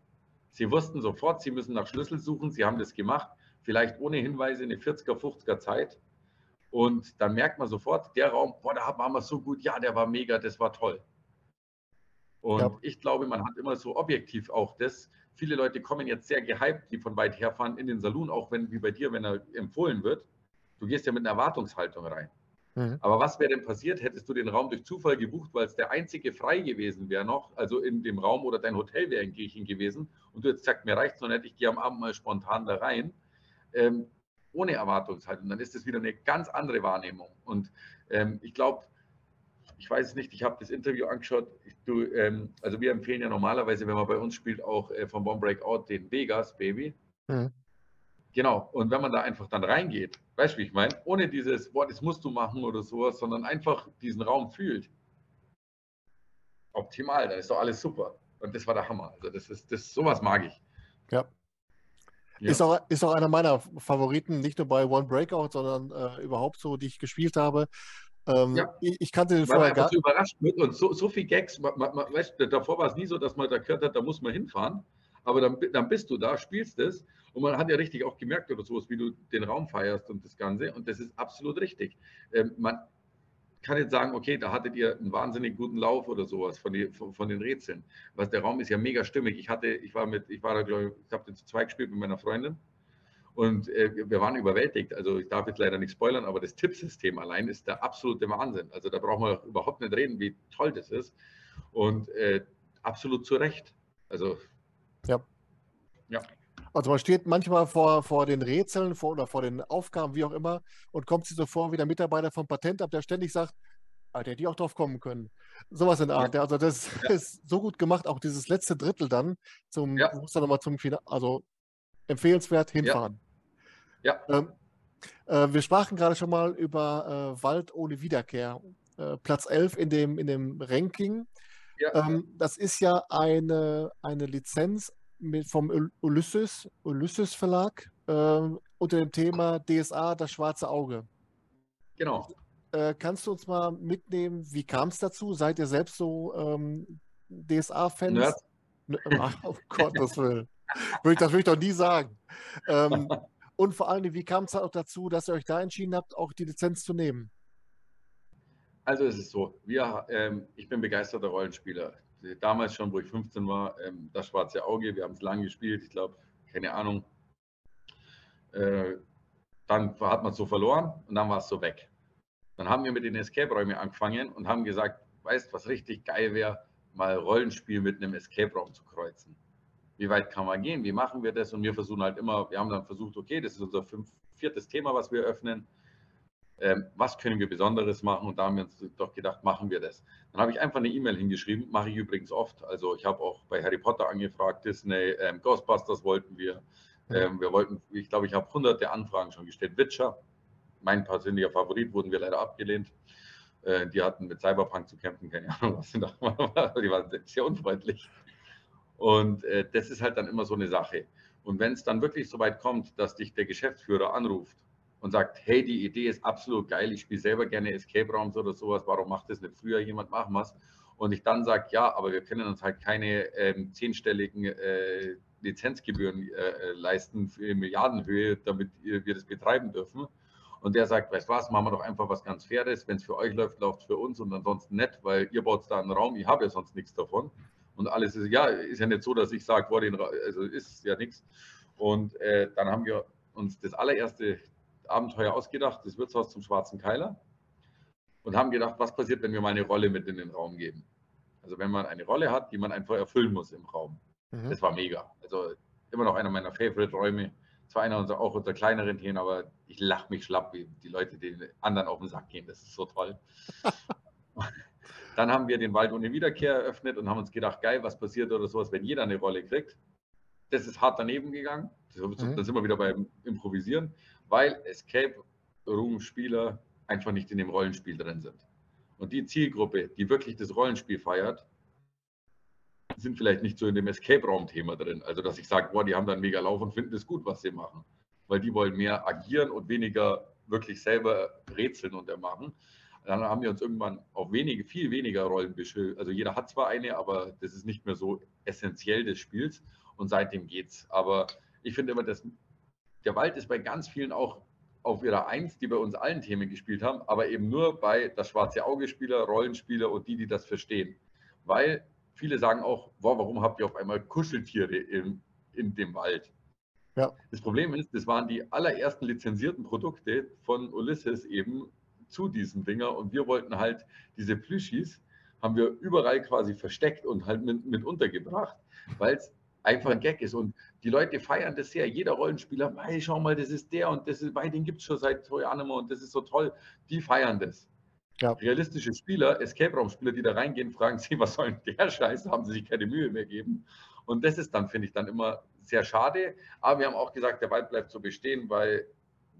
Sie wussten sofort, sie müssen nach Schlüssel suchen, sie haben das gemacht, vielleicht ohne Hinweise eine 40er, 50er Zeit. Und dann merkt man sofort, der Raum, boah, da waren wir so gut, ja, der war mega, das war toll. Und ja. ich glaube, man hat immer so objektiv auch das. Viele Leute kommen jetzt sehr gehypt, die von weit her fahren in den Saloon, auch wenn, wie bei dir, wenn er empfohlen wird. Du gehst ja mit einer Erwartungshaltung rein. Mhm. Aber was wäre denn passiert, hättest du den Raum durch Zufall gebucht, weil es der einzige frei gewesen wäre noch, also in dem Raum oder dein Hotel wäre in Griechen gewesen und du jetzt sagst, mir reicht es noch nicht, ich gehe am Abend mal spontan da rein. Ähm, ohne Erwartungshaltung, dann ist das wieder eine ganz andere Wahrnehmung. Und ähm, ich glaube, ich weiß es nicht, ich habe das Interview angeschaut. Ich, du, ähm, also wir empfehlen ja normalerweise, wenn man bei uns spielt, auch äh, vom Bomb Breakout den Vegas Baby. Mhm. Genau. Und wenn man da einfach dann reingeht, weißt du, wie ich meine, ohne dieses, boah, das musst du machen oder sowas, sondern einfach diesen Raum fühlt. Optimal, dann ist doch alles super. Und das war der Hammer. Also das ist, das sowas mag ich. Ja. Ja. Ist, auch, ist auch einer meiner Favoriten, nicht nur bei One Breakout, sondern äh, überhaupt so, die ich gespielt habe. Ähm, ja. ich, ich, kannte den vorher gar nicht. überrascht mit und so, so viel Gags. Man, man, weißt, davor war es nie so, dass man da gehört hat, da muss man hinfahren. Aber dann, dann bist du da, spielst es und man hat ja richtig auch gemerkt oder sowas, wie du den Raum feierst und das Ganze. Und das ist absolut richtig. Ähm, man, kann jetzt sagen, okay, da hattet ihr einen wahnsinnig guten Lauf oder sowas von, die, von, von, den Rätseln. Was der Raum ist ja mega stimmig. Ich hatte, ich war mit, ich war da, glaube ich, ich habe den zu zweit gespielt mit meiner Freundin und äh, wir waren überwältigt. Also ich darf jetzt leider nicht spoilern, aber das Tippsystem allein ist der absolute Wahnsinn. Also da brauchen wir überhaupt nicht reden, wie toll das ist. Und äh, absolut zu Recht. Also ja. Ja. Also man steht manchmal vor, vor den Rätseln vor, oder vor den Aufgaben, wie auch immer, und kommt sich so vor wie der Mitarbeiter vom Patentamt, der ständig sagt, ah, der hätte die auch drauf kommen können. Sowas in der Art. Ja. Also das ja. ist so gut gemacht, auch dieses letzte Drittel dann zum, ja. muss dann nochmal zum Finale, also empfehlenswert hinfahren. Ja. Ähm, äh, wir sprachen gerade schon mal über äh, Wald ohne Wiederkehr. Äh, Platz 11 in dem, in dem Ranking. Ja. Ähm, das ist ja eine, eine Lizenz mit, vom Ulysses, Ulysses Verlag äh, unter dem Thema DSA, das schwarze Auge. Genau. Äh, kannst du uns mal mitnehmen, wie kam es dazu? Seid ihr selbst so ähm, DSA-Fans? Ach, oh Gottes Willen. das würde ich doch nie sagen. Ähm, und vor allem, wie kam es auch dazu, dass ihr euch da entschieden habt, auch die Lizenz zu nehmen? Also es ist so, wir, ähm, ich bin begeisterter Rollenspieler damals schon, wo ich 15 war, ähm, das schwarze Auge. Wir haben es lang gespielt, ich glaube, keine Ahnung. Äh, dann hat man es so verloren und dann war es so weg. Dann haben wir mit den Escape-Räumen angefangen und haben gesagt, weißt was richtig geil wäre, mal Rollenspiel mit einem Escape-Raum zu kreuzen. Wie weit kann man gehen? Wie machen wir das? Und wir versuchen halt immer, wir haben dann versucht, okay, das ist unser fünf, viertes Thema, was wir öffnen was können wir Besonderes machen? Und da haben wir uns doch gedacht, machen wir das. Dann habe ich einfach eine E-Mail hingeschrieben, mache ich übrigens oft. Also ich habe auch bei Harry Potter angefragt, Disney, ähm, Ghostbusters wollten wir. Ähm, wir wollten, ich glaube, ich habe hunderte Anfragen schon gestellt. Witcher, mein persönlicher Favorit, wurden wir leider abgelehnt. Äh, die hatten mit Cyberpunk zu kämpfen, keine Ahnung, was sie da waren. Die waren sehr unfreundlich. Und äh, das ist halt dann immer so eine Sache. Und wenn es dann wirklich so weit kommt, dass dich der Geschäftsführer anruft und sagt, hey, die Idee ist absolut geil, ich spiele selber gerne Escape Rooms oder sowas, warum macht das nicht früher jemand, machen wir Und ich dann sage, ja, aber wir können uns halt keine ähm, zehnstelligen äh, Lizenzgebühren äh, leisten für Milliardenhöhe, damit wir das betreiben dürfen. Und der sagt, weißt du was, machen wir doch einfach was ganz Faires. Wenn es für euch läuft, läuft es für uns und ansonsten nicht, weil ihr baut da einen Raum, ich habe ja sonst nichts davon. Und alles ist, ja, ist ja nicht so, dass ich sage, also ist ja nichts. Und äh, dann haben wir uns das allererste Abenteuer ausgedacht, das Wirtshaus zum Schwarzen Keiler, und haben gedacht, was passiert, wenn wir mal eine Rolle mit in den Raum geben. Also wenn man eine Rolle hat, die man einfach erfüllen muss im Raum. Mhm. Das war mega. Also immer noch einer meiner Favorite-Räume. Zwar einer unserer, auch unter kleineren Themen, aber ich lache mich schlapp, wie die Leute den anderen auf den Sack gehen. Das ist so toll. Dann haben wir den Wald ohne Wiederkehr eröffnet und haben uns gedacht, geil, was passiert oder sowas, wenn jeder eine Rolle kriegt. Das ist hart daneben gegangen. Mhm. Da sind wir wieder beim Improvisieren weil Escape Room Spieler einfach nicht in dem Rollenspiel drin sind. Und die Zielgruppe, die wirklich das Rollenspiel feiert, sind vielleicht nicht so in dem Escape-Raum-Thema drin. Also, dass ich sage, boah, die haben da einen mega Lauf und finden es gut, was sie machen. Weil die wollen mehr agieren und weniger wirklich selber rätseln und ermachen. Dann haben wir uns irgendwann auf wenige, viel weniger Rollen beschildert. Also jeder hat zwar eine, aber das ist nicht mehr so essentiell des Spiels und seitdem geht's. Aber ich finde immer, dass der Wald ist bei ganz vielen auch auf ihrer Eins, die bei uns allen Themen gespielt haben, aber eben nur bei das schwarze Auge-Spieler, Rollenspieler und die, die das verstehen. Weil viele sagen auch, wow, warum habt ihr auf einmal Kuscheltiere in, in dem Wald? Ja. Das Problem ist, das waren die allerersten lizenzierten Produkte von Ulysses eben zu diesen Dinger und wir wollten halt diese Plüschis, haben wir überall quasi versteckt und halt mit, mit untergebracht, weil es einfach ein Gag ist. Und die Leute feiern das sehr. Jeder Rollenspieler, hey, schau mal, das ist der und das ist, weil den gibt es schon seit Toy Anima und das ist so toll. Die feiern das. Ja. Realistische Spieler, Escape-Raum-Spieler, die da reingehen, fragen sie, was soll denn der Scheiß? Haben sie sich keine Mühe mehr geben. Und das ist dann, finde ich, dann immer sehr schade. Aber wir haben auch gesagt, der Wald bleibt so bestehen, weil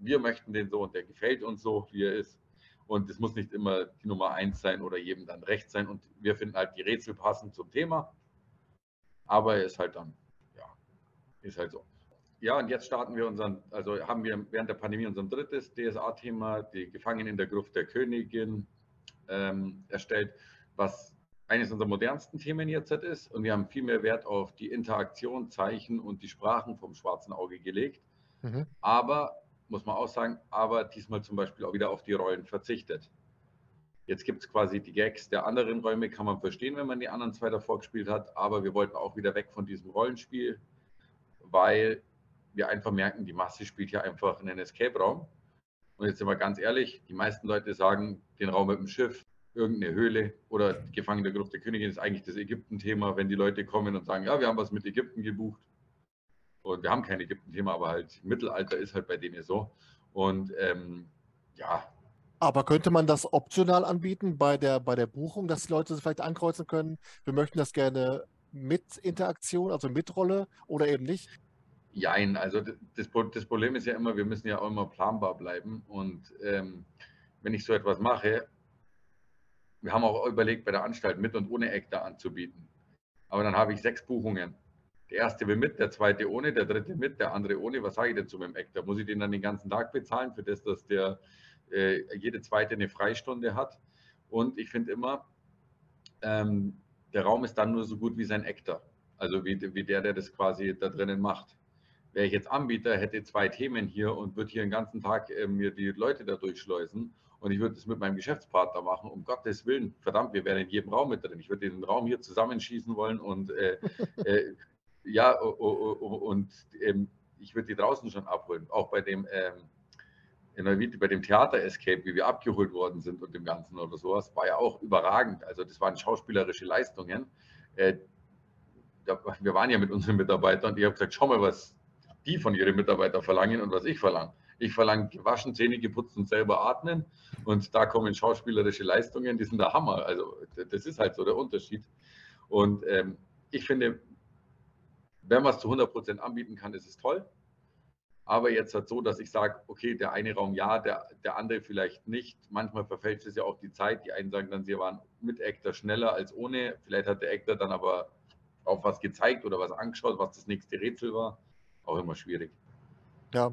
wir möchten den so und der gefällt uns so, wie er ist. Und es muss nicht immer die Nummer eins sein oder jedem dann recht sein. Und wir finden halt die Rätsel passend zum Thema. Aber er ist halt dann, ja, ist halt so. Ja, und jetzt starten wir unseren, also haben wir während der Pandemie unser drittes DSA-Thema, die Gefangenen in der Gruft der Königin, ähm, erstellt, was eines unserer modernsten Themen jetzt ist. Und wir haben viel mehr Wert auf die Interaktion, Zeichen und die Sprachen vom schwarzen Auge gelegt. Mhm. Aber muss man auch sagen, aber diesmal zum Beispiel auch wieder auf die Rollen verzichtet. Jetzt gibt es quasi die Gags der anderen Räume, kann man verstehen, wenn man die anderen zwei davor gespielt hat, aber wir wollten auch wieder weg von diesem Rollenspiel, weil wir einfach merken, die Masse spielt ja einfach in einen Escape-Raum. Und jetzt sind wir ganz ehrlich, die meisten Leute sagen, den Raum mit dem Schiff, irgendeine Höhle oder Gefangene der Gruft der Königin ist eigentlich das Ägypten-Thema, wenn die Leute kommen und sagen, ja, wir haben was mit Ägypten gebucht und wir haben kein Ägypten-Thema, aber halt Mittelalter ist halt bei denen so. Und ähm, ja. Aber könnte man das optional anbieten bei der, bei der Buchung, dass die Leute vielleicht ankreuzen können, wir möchten das gerne mit Interaktion, also mit Rolle oder eben nicht? Jein, also das, das Problem ist ja immer, wir müssen ja auch immer planbar bleiben. Und ähm, wenn ich so etwas mache, wir haben auch überlegt, bei der Anstalt mit und ohne Eck da anzubieten. Aber dann habe ich sechs Buchungen. Der erste will mit, der zweite ohne, der dritte mit, der andere ohne. Was sage ich denn zu meinem Eck? Da muss ich den dann den ganzen Tag bezahlen, für das, dass der äh, jede zweite eine Freistunde hat. Und ich finde immer, ähm, der Raum ist dann nur so gut wie sein Ektar. Also wie, wie der, der das quasi da drinnen macht. Wäre ich jetzt Anbieter, hätte zwei Themen hier und würde hier den ganzen Tag äh, mir die Leute da durchschleusen und ich würde es mit meinem Geschäftspartner machen, um Gottes Willen, verdammt, wir wären in jedem Raum mit drin. Ich würde den Raum hier zusammenschießen wollen und äh, äh, ja, und ähm, ich würde die draußen schon abholen. Auch bei dem, ähm, bei dem Theater-Escape, wie wir abgeholt worden sind und dem Ganzen oder sowas, war ja auch überragend. Also das waren schauspielerische Leistungen. Äh, wir waren ja mit unseren Mitarbeitern und ich habe gesagt, schau mal, was die von ihren Mitarbeitern verlangen und was ich verlange. Ich verlange gewaschen, Zähne geputzt und selber atmen. Und da kommen schauspielerische Leistungen, die sind der Hammer. Also das ist halt so der Unterschied. Und ähm, ich finde, wenn man es zu 100 Prozent anbieten kann, ist es toll. Aber jetzt halt so, dass ich sage, okay, der eine Raum ja, der, der andere vielleicht nicht. Manchmal verfälscht es ja auch die Zeit. Die einen sagen dann, sie waren mit Actor schneller als ohne. Vielleicht hat der Actor dann aber auch was gezeigt oder was angeschaut, was das nächste Rätsel war. Auch immer schwierig. Ja.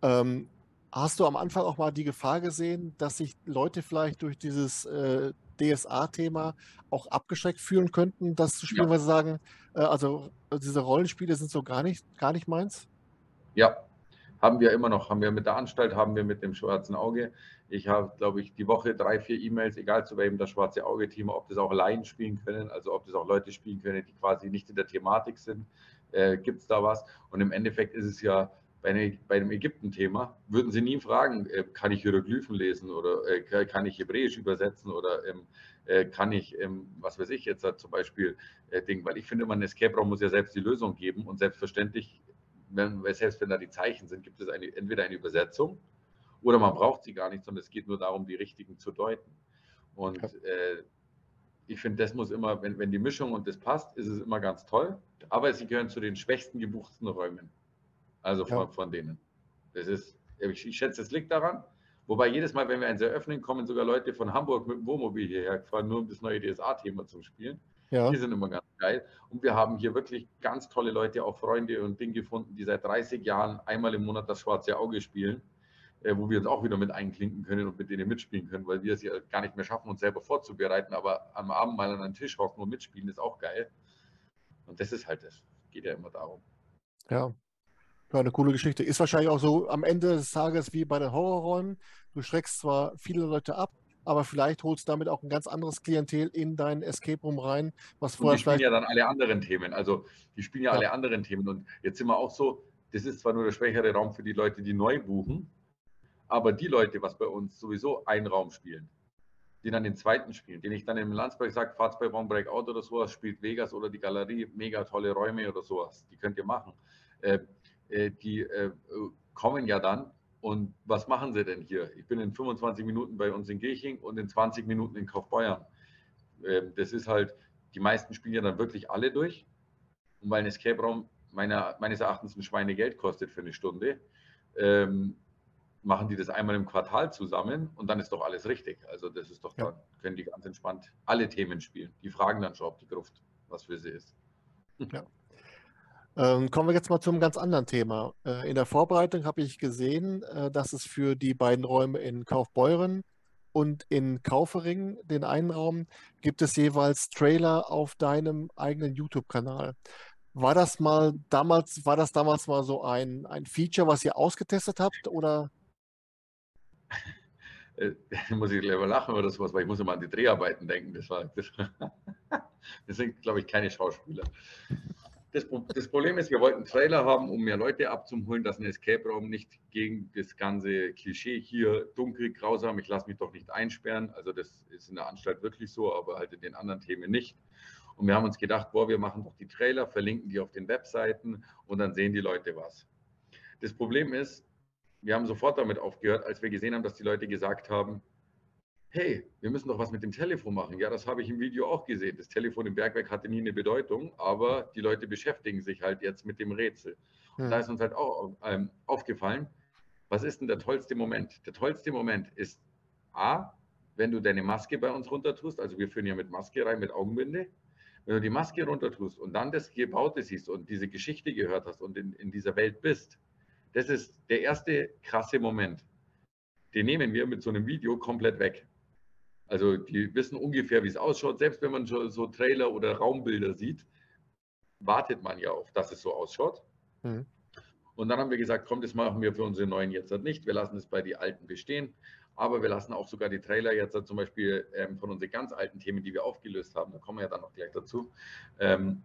Ähm, hast du am Anfang auch mal die Gefahr gesehen, dass sich Leute vielleicht durch dieses äh, DSA-Thema auch abgeschreckt fühlen könnten, das zu spielen, ja. weil sie sagen, äh, also diese Rollenspiele sind so gar nicht, gar nicht meins? Ja, haben wir immer noch, haben wir mit der Anstalt, haben wir mit dem schwarzen Auge. Ich habe, glaube ich, die Woche drei, vier E-Mails, egal zu welchem das schwarze Auge-Thema, ob das auch Laien spielen können, also ob das auch Leute spielen können, die quasi nicht in der Thematik sind. Äh, Gibt es da was? Und im Endeffekt ist es ja bei, ne, bei dem Ägypten-Thema würden Sie nie fragen, äh, kann ich Hieroglyphen lesen oder äh, kann ich Hebräisch übersetzen oder ähm, äh, kann ich, ähm, was weiß ich jetzt zum Beispiel, Ding, weil ich finde, man Escape Raum muss ja selbst die Lösung geben und selbstverständlich, wenn, selbst wenn da die Zeichen sind, gibt es eine, entweder eine Übersetzung oder man braucht sie gar nicht, sondern es geht nur darum, die richtigen zu deuten. Und äh, ich finde, das muss immer, wenn, wenn die Mischung und das passt, ist es immer ganz toll. Aber sie gehören zu den schwächsten gebuchten Räumen. Also von, ja. von denen. Das ist, ich, ich schätze, es liegt daran, Wobei jedes Mal, wenn wir eins eröffnen, kommen sogar Leute von Hamburg mit dem Wohnmobil hierher gefahren, nur um das neue DSA-Thema zu spielen. Ja. Die sind immer ganz geil. Und wir haben hier wirklich ganz tolle Leute, auch Freunde und Dinge gefunden, die seit 30 Jahren einmal im Monat das schwarze Auge spielen, äh, wo wir uns auch wieder mit einklinken können und mit denen mitspielen können, weil wir es ja gar nicht mehr schaffen, uns selber vorzubereiten. Aber am Abend mal an einen Tisch hocken und mitspielen ist auch geil. Und das ist halt das. Geht ja immer darum. Ja, ja, eine coole Geschichte. Ist wahrscheinlich auch so am Ende des Tages wie bei den Horrorräumen. Du schreckst zwar viele Leute ab, aber vielleicht holst du damit auch ein ganz anderes Klientel in dein Escape Room rein, was vorher und die spielen ja dann alle anderen Themen. Also die spielen ja, ja, alle anderen Themen. Und jetzt sind wir auch so, das ist zwar nur der schwächere Raum für die Leute, die neu buchen, aber die Leute, was bei uns sowieso einen Raum spielen, die dann den zweiten spielen, den ich dann im Landsberg sage, fahrt bei One Breakout oder sowas, spielt Vegas oder die Galerie, mega tolle Räume oder sowas, die könnt ihr machen. Äh, äh, die äh, kommen ja dann und was machen sie denn hier? Ich bin in 25 Minuten bei uns in Geching und in 20 Minuten in Kaufbeuern. Ähm, das ist halt, die meisten spielen ja dann wirklich alle durch. Und weil ein Escape Raum meiner, meines Erachtens ein Schweinegeld kostet für eine Stunde, ähm, machen die das einmal im Quartal zusammen und dann ist doch alles richtig. Also das ist doch, ja. dann können die ganz entspannt alle Themen spielen. Die fragen dann schon, ob die Gruft was für sie ist. Ja. Ähm, kommen wir jetzt mal zum ganz anderen Thema. Äh, in der Vorbereitung habe ich gesehen, äh, dass es für die beiden Räume in Kaufbeuren und in Kaufering, den einen Raum, gibt es jeweils Trailer auf deinem eigenen YouTube-Kanal. War das mal damals, war das damals mal so ein, ein Feature, was ihr ausgetestet habt oder? Äh, muss ich mal lachen oder sowas, weil ich muss immer an die Dreharbeiten denken. Das, war, das, das sind, glaube ich, keine Schauspieler. Das, das, Problem ist, wir wollten Trailer haben, um mehr Leute abzuholen, dass ein Escape Raum nicht gegen das ganze Klischee hier dunkel, grausam, ich lasse mich doch nicht einsperren. Also das ist in der Anstalt wirklich so, aber halt in den anderen Themen nicht. Und wir haben uns gedacht, boah, wir machen doch die Trailer, verlinken die auf den Webseiten und dann sehen die Leute was. Das Problem ist, wir haben sofort damit aufgehört, als wir gesehen haben, dass die Leute gesagt haben, hey, wir müssen doch was mit dem Telefon machen. Ja, das habe ich im Video auch gesehen. Das Telefon im Bergwerk hatte nie eine Bedeutung, aber die Leute beschäftigen sich halt jetzt mit dem Rätsel. Und hm. da ist uns halt auch ähm, aufgefallen, was ist denn der tollste Moment? Der tollste Moment ist A, wenn du deine Maske bei uns runter tust, also wir führen ja mit Maske rein, mit Augenbinde. Wenn du die Maske runter tust und dann das Gebaute siehst und diese Geschichte gehört hast und in, in dieser Welt bist, das ist der erste krasse Moment. Den nehmen wir mit so einem Video komplett weg. Also die wissen ungefähr, wie es ausschaut. Selbst wenn man so Trailer oder Raumbilder sieht, wartet man ja auf, dass es so ausschaut. Mhm. Und dann haben wir gesagt, komm, das machen wir für unsere neuen jetzt halt nicht. Wir lassen es bei den alten bestehen. Aber wir lassen auch sogar die Trailer jetzt halt zum Beispiel ähm, von unseren ganz alten Themen, die wir aufgelöst haben, da kommen wir ja dann noch gleich dazu, ähm,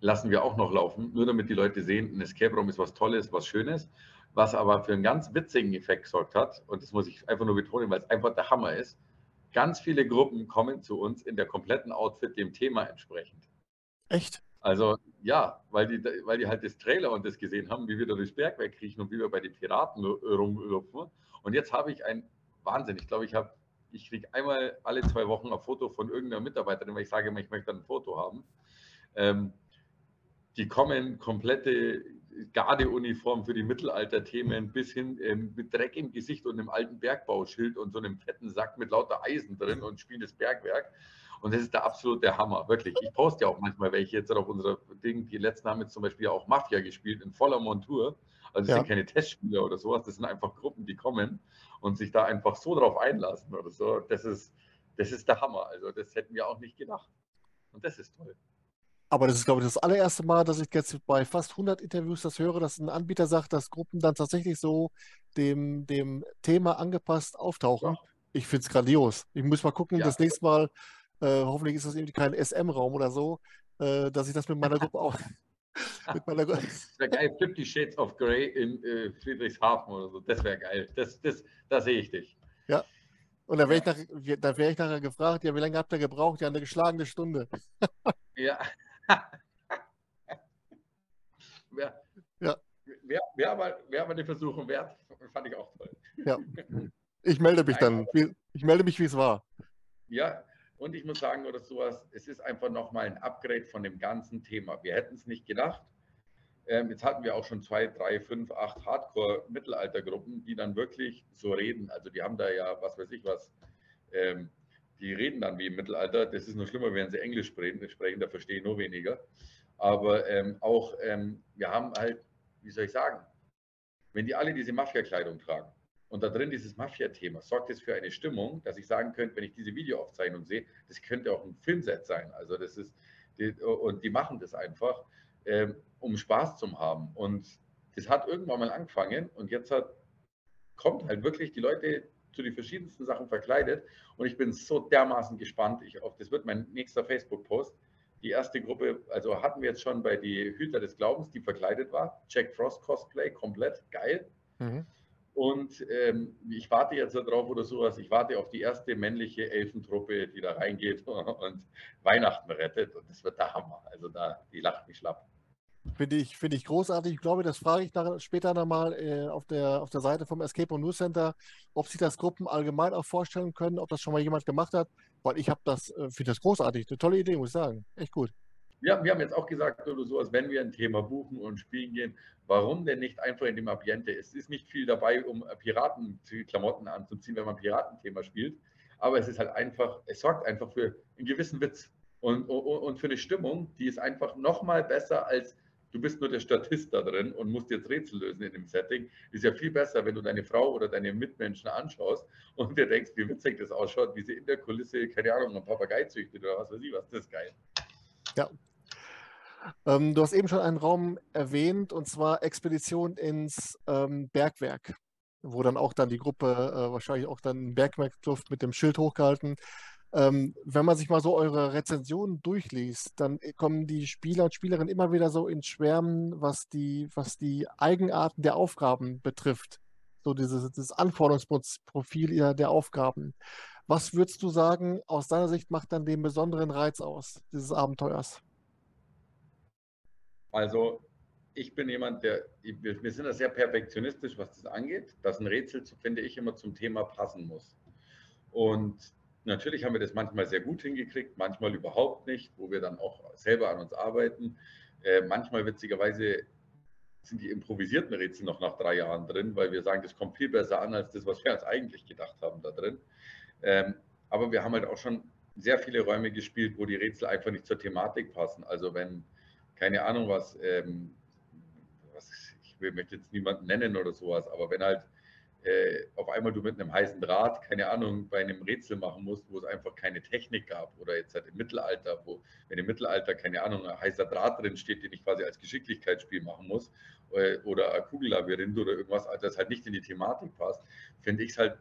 lassen wir auch noch laufen, nur damit die Leute sehen, ein Escape Room ist was Tolles, was Schönes, was aber für einen ganz witzigen Effekt gesorgt hat. Und das muss ich einfach nur betonen, weil es einfach der Hammer ist. Ganz viele Gruppen kommen zu uns in der kompletten Outfit dem Thema entsprechend. Echt? Also ja, weil die, weil die halt das Trailer und das gesehen haben, wie wir da durchs Bergwerk kriechen und wie wir bei den Piraten rumlupfen. Und jetzt habe ich ein Wahnsinn. Ich glaube, ich habe, ich kriege einmal alle zwei Wochen ein Foto von irgendeiner Mitarbeiterin, weil ich sage immer, ich möchte ein Foto haben. Ähm, die kommen komplette Gardeuniform für die Mittelalterthemen bis hin ähm, mit Dreck im Gesicht und einem alten Bergbauschild und so einem fetten Sack mit lauter Eisen drin und spielen das Bergwerk. Und das ist der absolute Hammer, wirklich. Ich poste ja auch manchmal welche jetzt auf unserer Ding. Die letzten haben jetzt zum Beispiel auch Mafia gespielt in voller Montur. Also das ja. sind keine Testspieler oder sowas, das sind einfach Gruppen, die kommen und sich da einfach so drauf einlassen oder so. Das ist, das ist der Hammer. Also das hätten wir auch nicht gedacht. Und das ist toll. Aber das ist, glaube ich, das allererste Mal, dass ich jetzt bei fast 100 Interviews das höre, dass ein Anbieter sagt, dass Gruppen dann tatsächlich so dem, dem Thema angepasst auftauchen. Ja. Ich finde es grandios. Ich muss mal gucken, ja. das nächste Mal, äh, hoffentlich ist das irgendwie kein SM-Raum oder so, äh, dass ich das mit meiner Gruppe auch. mit meiner Gruppe. Das wäre geil, 50 Shades of Grey in äh, Friedrichshafen oder so. Das wäre geil. Das, das, da sehe ich dich. Ja. Und dann wäre ich, nach, wär ich nachher gefragt, ja, wie lange habt ihr gebraucht? Ja, eine geschlagene Stunde. ja. Wäre ja. wär, wär aber, wär aber eine Versuchung wert, fand ich auch toll. Ja. Ich melde mich dann. Ich melde mich, wie es war. Ja, und ich muss sagen, oder sowas, es ist einfach nochmal ein Upgrade von dem ganzen Thema. Wir hätten es nicht gedacht. ähm, jetzt hatten wir auch schon zwei, drei, fünf, acht Hardcore-Mittelaltergruppen, die dann wirklich so reden. Also die haben da ja, was weiß ich was, ähm, die reden dann wie im Mittelalter. Das ist nur schlimmer, wenn sie Englisch sprechen da verstehe ich nur weniger. Aber ähm, auch, ähm, wir haben halt, wie soll ich sagen, wenn die alle diese Mafia-Kleidung tragen und da drin dieses Mafia-Thema, sorgt es für eine Stimmung, dass ich sagen könnte, wenn ich diese Videoaufzeichnung sehe, das könnte auch ein Filmset sein. Also das ist, die, und die machen das einfach, ähm, um Spaß zu haben. Und das hat irgendwann mal angefangen und jetzt hat, kommt halt wirklich die Leute zu den verschiedensten Sachen verkleidet und ich bin so dermaßen gespannt. Ich, das wird mein nächster Facebook-Post. Die erste Gruppe, also hatten wir jetzt schon bei die Hüter des Glaubens, die verkleidet war. Jack Frost Cosplay, komplett geil. Mhm. Und ähm, ich warte jetzt darauf oder sowas. Ich warte auf die erste männliche Elfentruppe, die da reingeht und Weihnachten rettet. Und das wird der Hammer. Also da, die lacht mich schlapp. Finde ich, finde ich großartig. Ich glaube, das frage ich nach, später nochmal äh, auf, der, auf der Seite vom Escape Room News Center, ob sich das Gruppen allgemein auch vorstellen können, ob das schon mal jemand gemacht hat, weil ich habe das, äh, finde das großartig. Eine tolle Idee, muss ich sagen. Echt gut. Ja, wir haben jetzt auch gesagt oder so, als wenn wir ein Thema buchen und spielen gehen, warum denn nicht einfach in dem Ambiente? Es ist nicht viel dabei, um Piratenklamotten anzuziehen, wenn man Piratenthema spielt, aber es ist halt einfach, es sorgt einfach für einen gewissen Witz und, und, und für eine Stimmung, die ist einfach nochmal besser als du bist nur der Statist da drin und musst jetzt Rätsel lösen in dem Setting. Ist ja viel besser, wenn du deine Frau oder deine Mitmenschen anschaust und dir denkst, wie witzig das ausschaut, wie sie in der Kulisse, keine Ahnung, einen Papagei züchtet oder was weiß ich was, das ist geil. Ja. Ähm, du hast eben schon einen Raum erwähnt und zwar Expedition ins ähm, Bergwerk, wo dann auch dann die Gruppe äh, wahrscheinlich auch dann Bergwerkluft mit dem Schild hochgehalten ähm, wenn man sich mal so eure Rezensionen durchliest, dann kommen die Spieler und Spielerinnen immer wieder so ins Schwärmen, was die, was die Eigenarten der Aufgaben betrifft. So dieses, dieses Anforderungsprofil der Aufgaben. Was würdest du sagen, aus deiner Sicht macht dann den besonderen Reiz aus, dieses Abenteuers? Also, ich bin jemand, der, wir sind da sehr perfektionistisch, was das angeht, dass ein Rätsel, finde ich, immer zum Thema passen muss. Und Natürlich haben wir das manchmal sehr gut hingekriegt, manchmal überhaupt nicht, wo wir dann auch selber an uns arbeiten. Äh, manchmal witzigerweise sind die improvisierten Rätsel noch nach drei Jahren drin, weil wir sagen, das kommt viel besser an als das, was wir uns eigentlich gedacht haben da drin. Ähm, aber wir haben halt auch schon sehr viele Räume gespielt, wo die Rätsel einfach nicht zur Thematik passen. Also wenn, keine Ahnung was, ähm, was ich möchte jetzt niemanden nennen oder sowas, aber wenn halt äh, auf einmal du mit einem heißen Draht, keine Ahnung, bei einem Rätsel machen musst, wo es einfach keine Technik gab oder jetzt halt im Mittelalter, wo, wenn im Mittelalter, keine Ahnung, ein heißer Draht drin steht, den ich quasi als Geschicklichkeitsspiel machen muss äh, oder ein Kugellabyrinth oder irgendwas, das halt nicht in die Thematik passt, finde ich es halt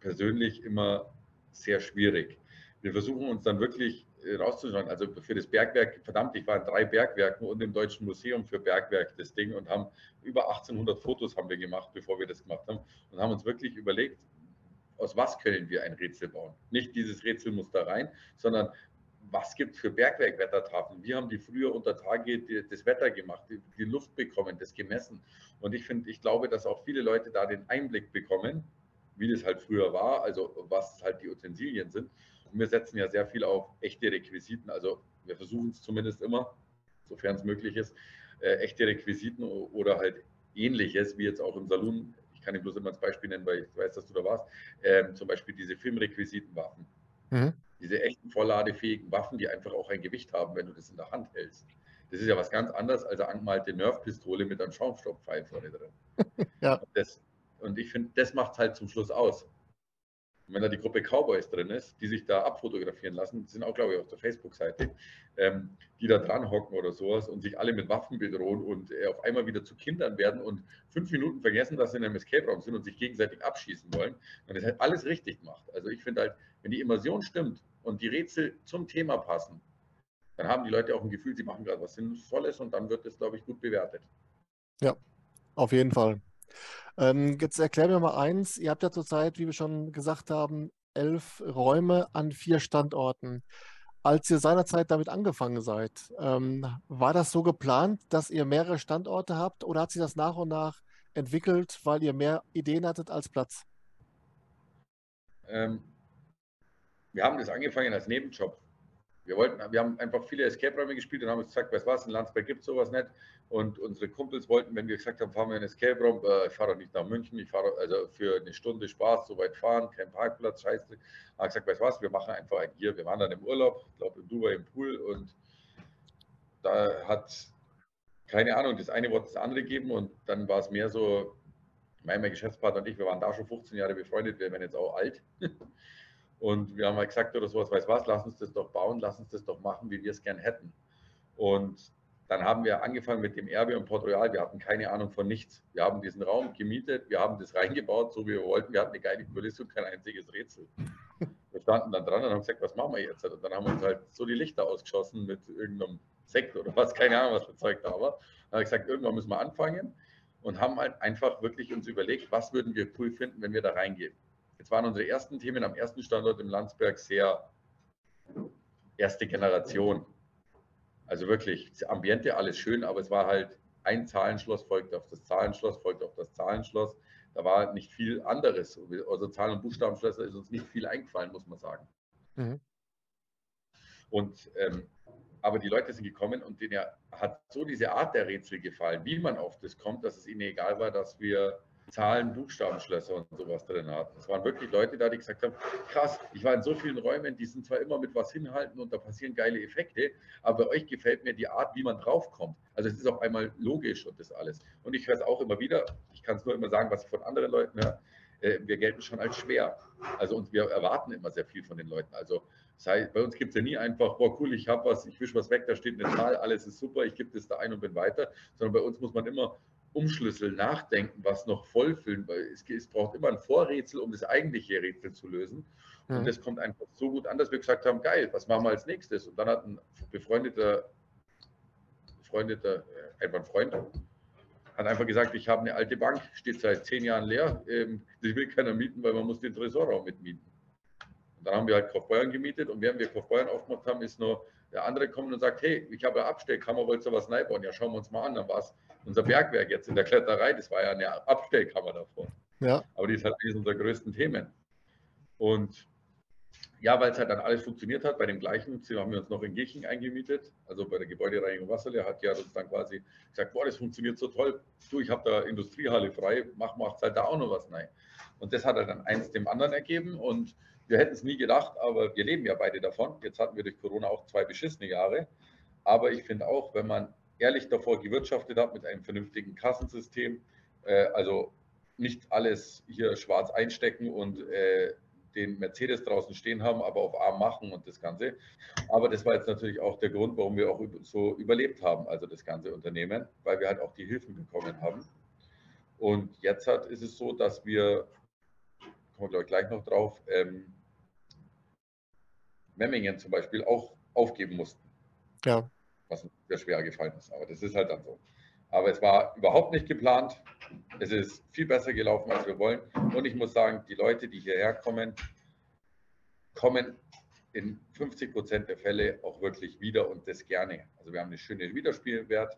persönlich immer sehr schwierig. Wir versuchen uns dann wirklich rauszuschauen. Also für das Bergwerk, verdammt, ich war in drei Bergwerken und im Deutschen Museum für Bergwerk das Ding und haben über 1800 Fotos haben wir gemacht, bevor wir das gemacht haben und haben uns wirklich überlegt, aus was können wir ein Rätsel bauen? Nicht dieses Rätsel muss da rein, sondern was gibt es für Bergwerkwettertafeln? Wir haben die früher unter Tage das Wetter gemacht, die Luft bekommen, das gemessen. Und ich finde, ich glaube, dass auch viele Leute da den Einblick bekommen, wie das halt früher war, also was halt die Utensilien sind. Und wir setzen ja sehr viel auf echte Requisiten. Also wir versuchen es zumindest immer, sofern es möglich ist, äh, echte Requisiten oder halt ähnliches, wie jetzt auch im Saloon. Ich kann dir bloß immer als Beispiel nennen, weil ich weiß, dass du da warst. Ähm, zum Beispiel diese Filmrequisitenwaffen. Mhm. Diese echten vollladefähigen Waffen, die einfach auch ein Gewicht haben, wenn du das in der Hand hältst. Das ist ja was ganz anderes als eine angemalte Nerf-Pistole mit einem Schaumstoffpfeil vorne drin. ja. Das, und ich finde, das macht es halt zum Schluss aus. Wenn da die Gruppe Cowboys drin ist, die sich da abfotografieren lassen, sind auch, glaube ich, auf der Facebook-Seite, ähm, die da dran hocken oder sowas und sich alle mit Waffen bedrohen und äh, auf einmal wieder zu Kindern werden und fünf Minuten vergessen, dass sie in einem Escape-Raum sind und sich gegenseitig abschießen wollen, und das halt alles richtig macht. Also ich finde halt, wenn die Immersion stimmt und die Rätsel zum Thema passen, dann haben die Leute auch ein Gefühl, sie machen gerade was Sinnvolles und dann wird es, glaube ich, gut bewertet. Ja, auf jeden Fall. Ähm, jetzt erklär mir mal eins. Ihr habt ja zurzeit, wie wir schon gesagt haben, elf Räume an vier Standorten. Als ihr seinerzeit damit angefangen seid, ähm, war das so geplant, dass ihr mehrere Standorte habt oder hat sich das nach und nach entwickelt, weil ihr mehr Ideen hattet als Platz? Ähm, wir haben das angefangen als Nebenjob. Wir wollten, wir haben einfach viele Escape-Räume gespielt und haben gesagt, weißt du was, in Landsberg gibt es sowas nicht. Und unsere Kumpels wollten, wenn wir gesagt haben, fahren wir in Escape-Raum, äh, ich fahre doch nicht nach München, ich fahre also für eine Stunde Spaß, so weit fahren, kein Parkplatz, scheiße. Haben gesagt, weißt du was, wir machen einfach einen hier. Wir waren dann im Urlaub, ich glaube in Dubai im Pool und da hat, keine Ahnung, das eine Wort das andere gegeben und dann war es mehr so, mein Geschäftspartner und ich, wir waren da schon 15 Jahre befreundet, wir werden jetzt auch alt. Und wir haben halt gesagt oder sowas, weiß was, lass uns das doch bauen, lass uns das doch machen, wie wir es gern hätten. Und dann haben wir angefangen mit dem Erbe und Port Royal. Wir hatten keine Ahnung von nichts. Wir haben diesen Raum gemietet, wir haben das reingebaut, so wie wir wollten. Wir hatten eine geile Kulisse und kein einziges Rätsel. Wir standen dann dran und haben gesagt, was machen wir jetzt? Und dann haben wir uns halt so die Lichter ausgeschossen mit irgendeinem Sekt oder was, keine Ahnung, was für Zeug da war. Dann habe ich gesagt, irgendwann müssen wir anfangen und haben halt einfach wirklich uns überlegt, was würden wir cool finden, wenn wir da reingehen. Jetzt waren unsere ersten Themen am ersten Standort im Landsberg sehr erste Generation. Also wirklich, das Ambiente, alles schön, aber es war halt ein Zahlenschloss, folgt auf das Zahlenschloss, folgt auf das Zahlenschloss. Da war nicht viel anderes. Also Zahlen- und Buchstabenschlösser ist uns nicht viel eingefallen, muss man sagen. Mhm. Und ähm, aber die Leute sind gekommen und denen hat so diese Art der Rätsel gefallen, wie man auf das kommt, dass es ihnen egal war, dass wir Zahlen, Buchstabenschlösser und sowas drin hatten. Es waren wirklich Leute da, die gesagt haben, krass, ich war in so vielen Räumen, die sind zwar immer mit was hinhalten und da passieren geile Effekte, aber bei euch gefällt mir die Art, wie man draufkommt. Also es ist auf einmal logisch und das alles. Und ich höre es auch immer wieder, ich kann es nur immer sagen, was ich von anderen Leuten höre, äh, wir gelten schon als schwer. Also und wir erwarten immer sehr viel von den Leuten. Also sei, bei uns gibt es ja nie einfach, boah cool, ich habe was, ich wische was weg, da steht eine Zahl, alles ist super, ich gebe das da ein und bin weiter, sondern bei uns muss man immer umschlüsseln, nachdenken, was noch vollfüllen, weil es, es, braucht immer ein Vorrätsel, um das eigentliche Rätsel zu lösen. Und mhm. das kommt einfach so gut an, dass wir gesagt haben, geil, was machen wir als nächstes? Und dann hat ein befreundeter, befreundeter äh, einfach ein Freund, hat einfach gesagt, ich habe eine alte Bank, steht seit zehn Jahren leer, ähm, die will keiner mieten, weil man muss den Tresorraum mitmieten. Und dann haben wir halt Kaufbeuern gemietet und während wir Kaufbeuern aufgemacht haben, ist nur der andere kommt und sagt, hey, ich habe eine Abstellkammer, wollt ihr was neu bauen? Ja, schauen wir uns mal an. Dann war es unser Bergwerk jetzt in der Kletterei, das war ja eine Abstellkammer davor. Ja. Aber die ist halt eines unserer größten Themen. Und ja, weil es halt dann alles funktioniert hat, bei dem gleichen Ziel haben wir uns noch in Gilching eingemietet, also bei der Gebäudereinigung Wasserle, hat ja uns dann quasi gesagt, boah, das funktioniert so toll, du, ich habe da Industriehalle frei, mach, macht halt da auch noch was rein. Und das hat er dann eins dem anderen ergeben und wir hätten es nie gedacht, aber wir leben ja beide davon. Jetzt hatten wir durch Corona auch zwei beschissene Jahre. Aber ich finde auch, wenn man ehrlich davor gewirtschaftet hat mit einem vernünftigen Kassensystem, äh, also nicht alles hier schwarz einstecken und äh, den Mercedes draußen stehen haben, aber auf arm machen und das Ganze. Aber das war jetzt natürlich auch der Grund, warum wir auch so überlebt haben, also das ganze Unternehmen, weil wir halt auch die Hilfen bekommen haben. Und jetzt hat, ist es so, dass wir, kommen wir gleich noch drauf, ähm, Memmingen zum Beispiel auch aufgeben mussten. Ja. Was uns sehr schwer gefallen ist. Aber das ist halt dann so. Aber es war überhaupt nicht geplant. Es ist viel besser gelaufen, als wir wollen. Und ich muss sagen, die Leute, die hierher kommen, kommen in 50 Prozent der Fälle auch wirklich wieder und das gerne. Also wir haben eine schöne Wiederspielwert.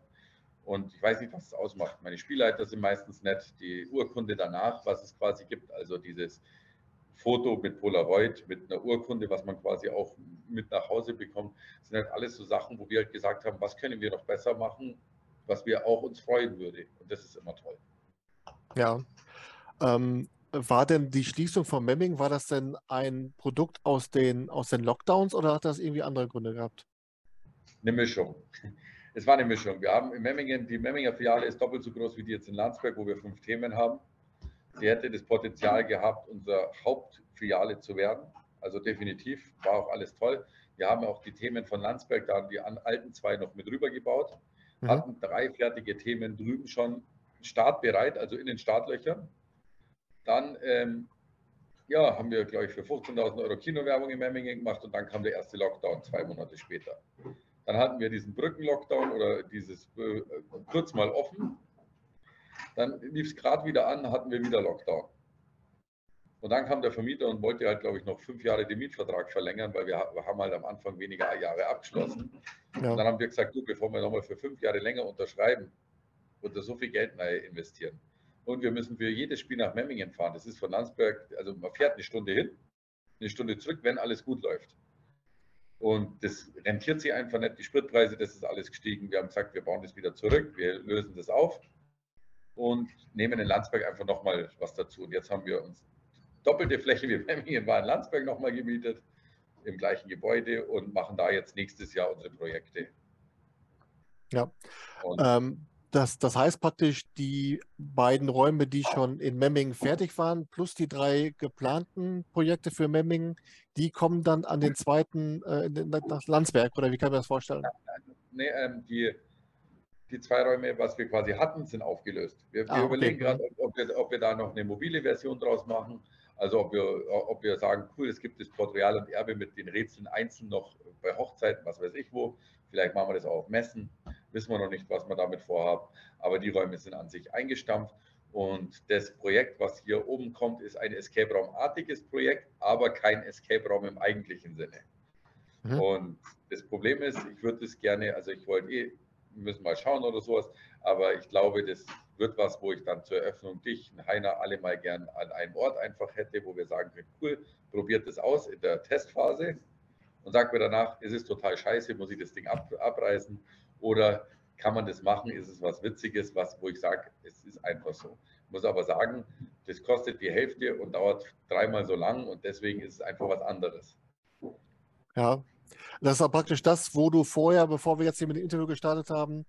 Und ich weiß nicht, was es ausmacht. Meine Spielleiter sind meistens nett. Die Urkunde danach, was es quasi gibt, also dieses Foto mit Polaroid, mit einer Urkunde, was man quasi auch mit nach Hause bekommt, sind halt alles so Sachen, wo wir halt gesagt haben, was können wir noch besser machen, was wir auch uns freuen würde. Und das ist immer toll. Ja. Ähm, war denn die Schließung von Memming, war das denn ein Produkt aus den, aus den Lockdowns oder hat das irgendwie andere Gründe gehabt? Eine Mischung. Es war eine Mischung. Wir haben in Memmingen, die Memminger Filiale ist doppelt so groß wie die jetzt in Landsberg, wo wir fünf Themen haben. Sie hätte das Potenzial gehabt, unsere Hauptfiliale zu werden. Also definitiv, war auch alles toll. Wir haben auch die Themen von Landsberg, da die alten zwei noch mit rübergebaut, mhm. hatten drei fertige Themen drüben schon startbereit, also in den Startlöchern. Dann ähm, ja, haben wir, glaube ich, für 15.000 Euro Kinowerbung in Memmingen gemacht und dann kam der erste Lockdown zwei Monate später. Dann hatten wir diesen Brückenlockdown oder dieses äh, kurz mal offen dann lief es gerade wieder an, hatten wir wieder Lockdown. Und dann kam der Vermieter und wollte halt, glaube ich, noch fünf Jahre den Mietvertrag verlängern, weil wir, haben halt am Anfang weniger Jahre abgeschlossen. Ja. Und dann haben wir gesagt, du, bevor wir nochmal für fünf Jahre länger unterschreiben und da so viel Geld neu investieren. Und wir müssen für jedes Spiel nach Memmingen fahren. Das ist von Landsberg, also man fährt eine Stunde hin, eine Stunde zurück, wenn alles gut läuft. Und das rentiert sich einfach nicht. Die Spritpreise, das ist alles gestiegen. Wir haben gesagt, wir bauen das wieder zurück, wir lösen das auf und nehmen in Landsberg einfach nochmal was dazu. Und jetzt haben wir uns doppelte Fläche wie Memmingen war in Landsberg nochmal gemietet, im gleichen Gebäude und machen da jetzt nächstes Jahr unsere Projekte. Ja. Ähm, das, das heißt praktisch, die beiden Räume, die schon in Memmingen fertig waren, plus die drei geplanten Projekte für Memmingen, die kommen dann an den zweiten äh, nach Landsberg, oder wie kann man das vorstellen? Nee, ähm, die, die zwei Räume, was wir quasi hatten, sind aufgelöst. Wir, wir ah, okay. überlegen gerade, ob, ob, wir, ob wir da noch eine mobile Version draus machen. Also ob wir, ob wir sagen, cool, es gibt das Port Royal und Erbe mit den Rätseln einzeln noch bei Hochzeiten, was weiß ich wo. Vielleicht machen wir das auch auf Messen. Wissen wir noch nicht, was wir damit vorhaben. Aber die Räume sind an sich eingestampft. Und das Projekt, was hier oben kommt, ist ein Escape Raum-artiges Projekt, aber kein Escape Raum im eigentlichen Sinne. Mhm. Und das Problem ist, ich würde es gerne, also ich wollte eh, müssen mal schauen oder sowas, aber ich glaube, das wird was, wo ich dann zur Eröffnung dich, Heiner, alle mal gern an einem Ort einfach hätte, wo wir sagen können, cool, probiert das aus in der Testphase und sagt mir danach, ist es total scheiße, muss ich das Ding ab, abreißen oder kann man das machen, ist es was Witziges, was, wo ich sage, es ist einfach so. Ich muss aber sagen, das kostet die Hälfte und dauert dreimal so lang und deswegen ist es einfach was anderes. Ja, das ist auch praktisch das, wo du vorher, bevor wir jetzt hier mit dem Interview gestartet haben,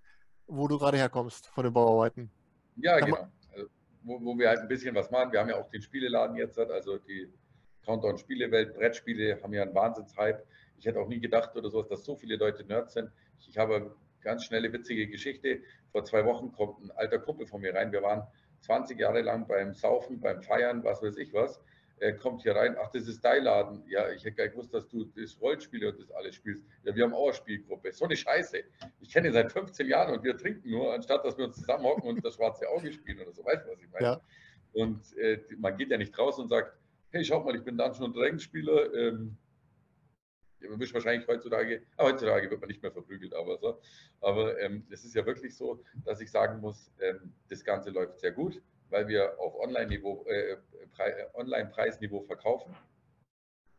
wo du gerade herkommst von den Bauarbeiten. Ja, Kann genau. Also, wo, wo, wir halt ein bisschen was machen. Wir haben ja auch den Spieleladen jetzt, also die Countdown Spielewelt, Brettspiele haben ja einen Wahnsinnshype. Ich hätte auch nie gedacht oder sowas, dass so viele Leute Nerds sind. Ich, ich habe ganz schnelle, witzige Geschichte. Vor zwei Wochen kommt ein alter Kumpel von mir rein. Wir waren 20 Jahre lang beim Saufen, beim Feiern, was weiß ich was er kommt hier rein, ach, das ist dein Laden. Ja, ich hätte gar nicht gewusst, dass du das Rollenspiele und das alles spielst. Ja, wir haben auch eine Spielgruppe. So eine Scheiße. Ich kenne ihn seit 15 Jahren und wir trinken nur, anstatt dass wir uns zusammenhocken und das schwarze Auge spielen oder so. Weißt du, was ich meine? Ja. Und äh, man geht ja nicht raus und sagt, hey, schaut mal, ich bin Dungeon und Dragons-Spieler. Ähm, man wird wahrscheinlich heutzutage, heutzutage wird man nicht mehr verprügelt, aber so. Aber ähm, es ist ja wirklich so, dass ich sagen muss, ähm, das Ganze läuft sehr gut weil wir auf Online-Niveau, äh, Online-Preisniveau verkaufen.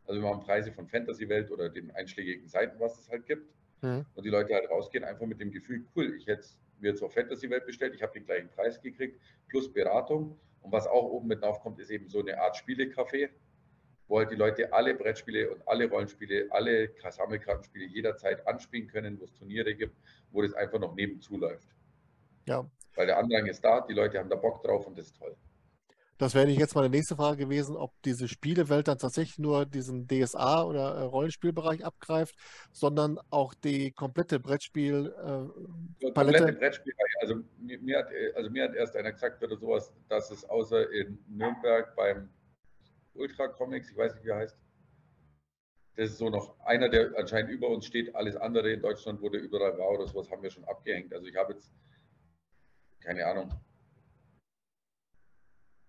Also wir haben Preise von Fantasy-Welt oder den einschlägigen Seiten, was es halt gibt. Mhm. Und die Leute halt rausgehen einfach mit dem Gefühl, cool, ich hätte mir jetzt auf Fantasy-Welt bestellt, ich habe den gleichen Preis gekriegt, plus Beratung. Und was auch oben mit drauf kommt, ist eben so eine Art Spielecafé, wo halt die Leute alle Brettspiele und alle Rollenspiele, alle Sammelkartenspiele jederzeit anspielen können, wo es Turniere gibt, wo das einfach noch nebenzu läuft. Ja. Weil der Andrang ist da, die Leute haben da Bock drauf und das ist toll. Das wäre jetzt meine nächste Frage gewesen, ob diese Spielewelt dann tatsächlich nur diesen DSA oder äh, Rollenspielbereich abgreift, sondern auch die komplette Brettspiel äh, komplette Brettspielreihe. Also mir, hat, also mir hat erst einer gesagt oder sowas, dass es außer in Nürnberg beim Ultra Comics, ich weiß nicht, wie er heißt, das ist so noch einer, der anscheinend über uns steht. Alles andere in Deutschland, der überall war oder sowas, haben wir schon abgehängt. Also ich habe jetzt keine Ahnung,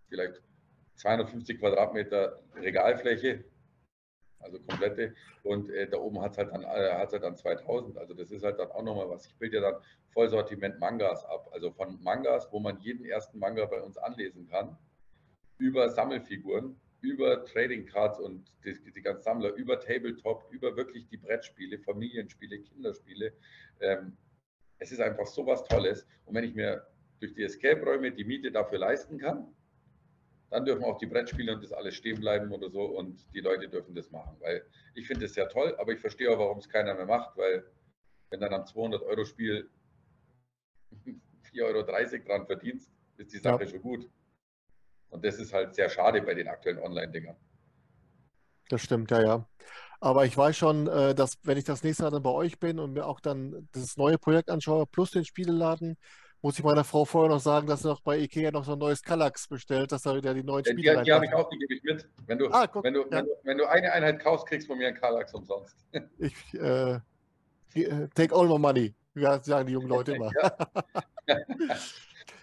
vielleicht 250 Quadratmeter Regalfläche, also komplette. Und äh, da oben hat es halt, dann, äh, halt dann 2000. Also das ist halt dann auch nochmal was. Ich bilde ja dann Vollsortiment Mangas ab. Also von Mangas, wo man jeden ersten Manga bei uns anlesen kann, über Sammelfiguren, über Trading Cards und die, die ganzen Sammler, über Tabletop, über wirklich die Brettspiele, Familienspiele, Kinderspiele. Ähm, es ist einfach so was Tolles. Und wenn ich mir durch die Escape-Räume die Miete dafür leisten kann, dann dürfen auch die Brettspiele und das alles stehen bleiben oder so und die Leute dürfen das machen. Weil ich finde das sehr toll, aber ich verstehe auch, warum es keiner mehr macht, weil wenn dann am 200-Euro-Spiel 4,30 Euro dran verdienst, ist die Sache ja. schon gut. Und das ist halt sehr schade bei den aktuellen Online-Dingern. Das stimmt, ja, ja. Aber ich weiß schon, äh, dass wenn ich das nächste Mal dann bei euch bin und mir auch dann das neue Projekt anschaue, plus den Spieleladen, muss ich meiner Frau vorher noch sagen, dass sie noch bei Ikea noch so ein neues Kallax bestellt, dass da wieder die neuen Spiele Die, die habe ich auch, die gebe ich mit. Wenn du, ah, guck, wenn, du, ja. wenn, du, wenn, du, eine Einheit kaufst, kriegst du von mir einen Kallax umsonst. Ich, äh, äh, take all my money, ja, sagen die jungen Leute immer.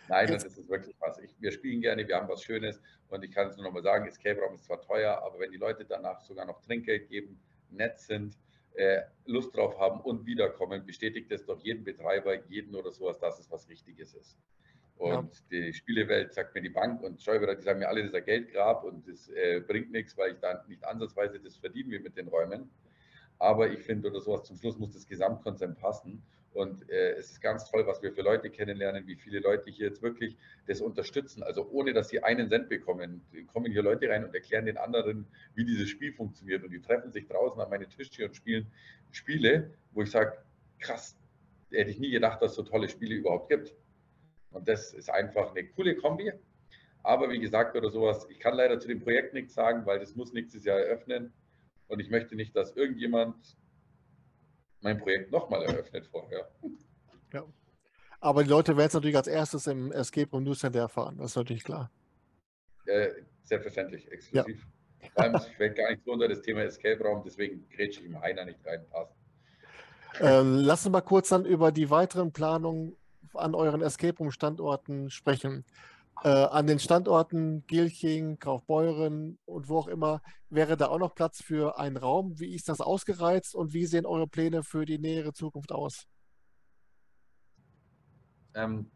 Nein, das ist wirklich was. Ich, wir spielen gerne, wir haben was Schönes und ich kann es nur noch mal sagen, Escape Raum ist zwar teuer, aber wenn die Leute danach sogar noch Trinkgeld geben, nett sind, Lust drauf haben und wiederkommen, bestätigt es doch jeden Betreiber, jeden oder sowas, dass es was Richtiges ist. Und ja. die Spielewelt sagt mir die Bank und Schäuberer, die sagen mir alle, das ist ein Geldgrab und das äh, bringt nichts, weil ich da nicht ansatzweise das verdienen will mit den Räumen. Aber ich finde, oder sowas, zum Schluss muss das Gesamtkonzept passen. Und äh, es ist ganz toll, was wir für Leute kennenlernen, wie viele Leute hier jetzt wirklich das unterstützen. Also ohne, dass sie einen Cent bekommen, kommen hier Leute rein und erklären den anderen, wie dieses Spiel funktioniert. Und die treffen sich draußen an meine Tische und spielen Spiele, wo ich sage, krass, hätte ich nie gedacht, dass es so tolle Spiele überhaupt gibt. Und das ist einfach eine coole Kombi. Aber wie gesagt, oder sowas, ich kann leider zu dem Projekt nichts sagen, weil das muss nächstes Jahr eröffnen. Und ich möchte nicht, dass irgendjemand mein Projekt nochmal eröffnet vorher. Ja. Aber die Leute werden es natürlich als erstes im Escape Room News Center erfahren. Das ist natürlich klar. Äh, selbstverständlich, exklusiv. Ja. Vor allem, ich fällt gar nicht so unter das Thema Escape Raum, deswegen grätsche ich im Heiner nicht reinpassen. Ähm, lass uns mal kurz dann über die weiteren Planungen an euren Escape Room Standorten sprechen. Äh, an den Standorten Gilching, Kaufbeuren und wo auch immer, wäre da auch noch Platz für einen Raum? Wie ist das ausgereizt und wie sehen eure Pläne für die nähere Zukunft aus? Ähm,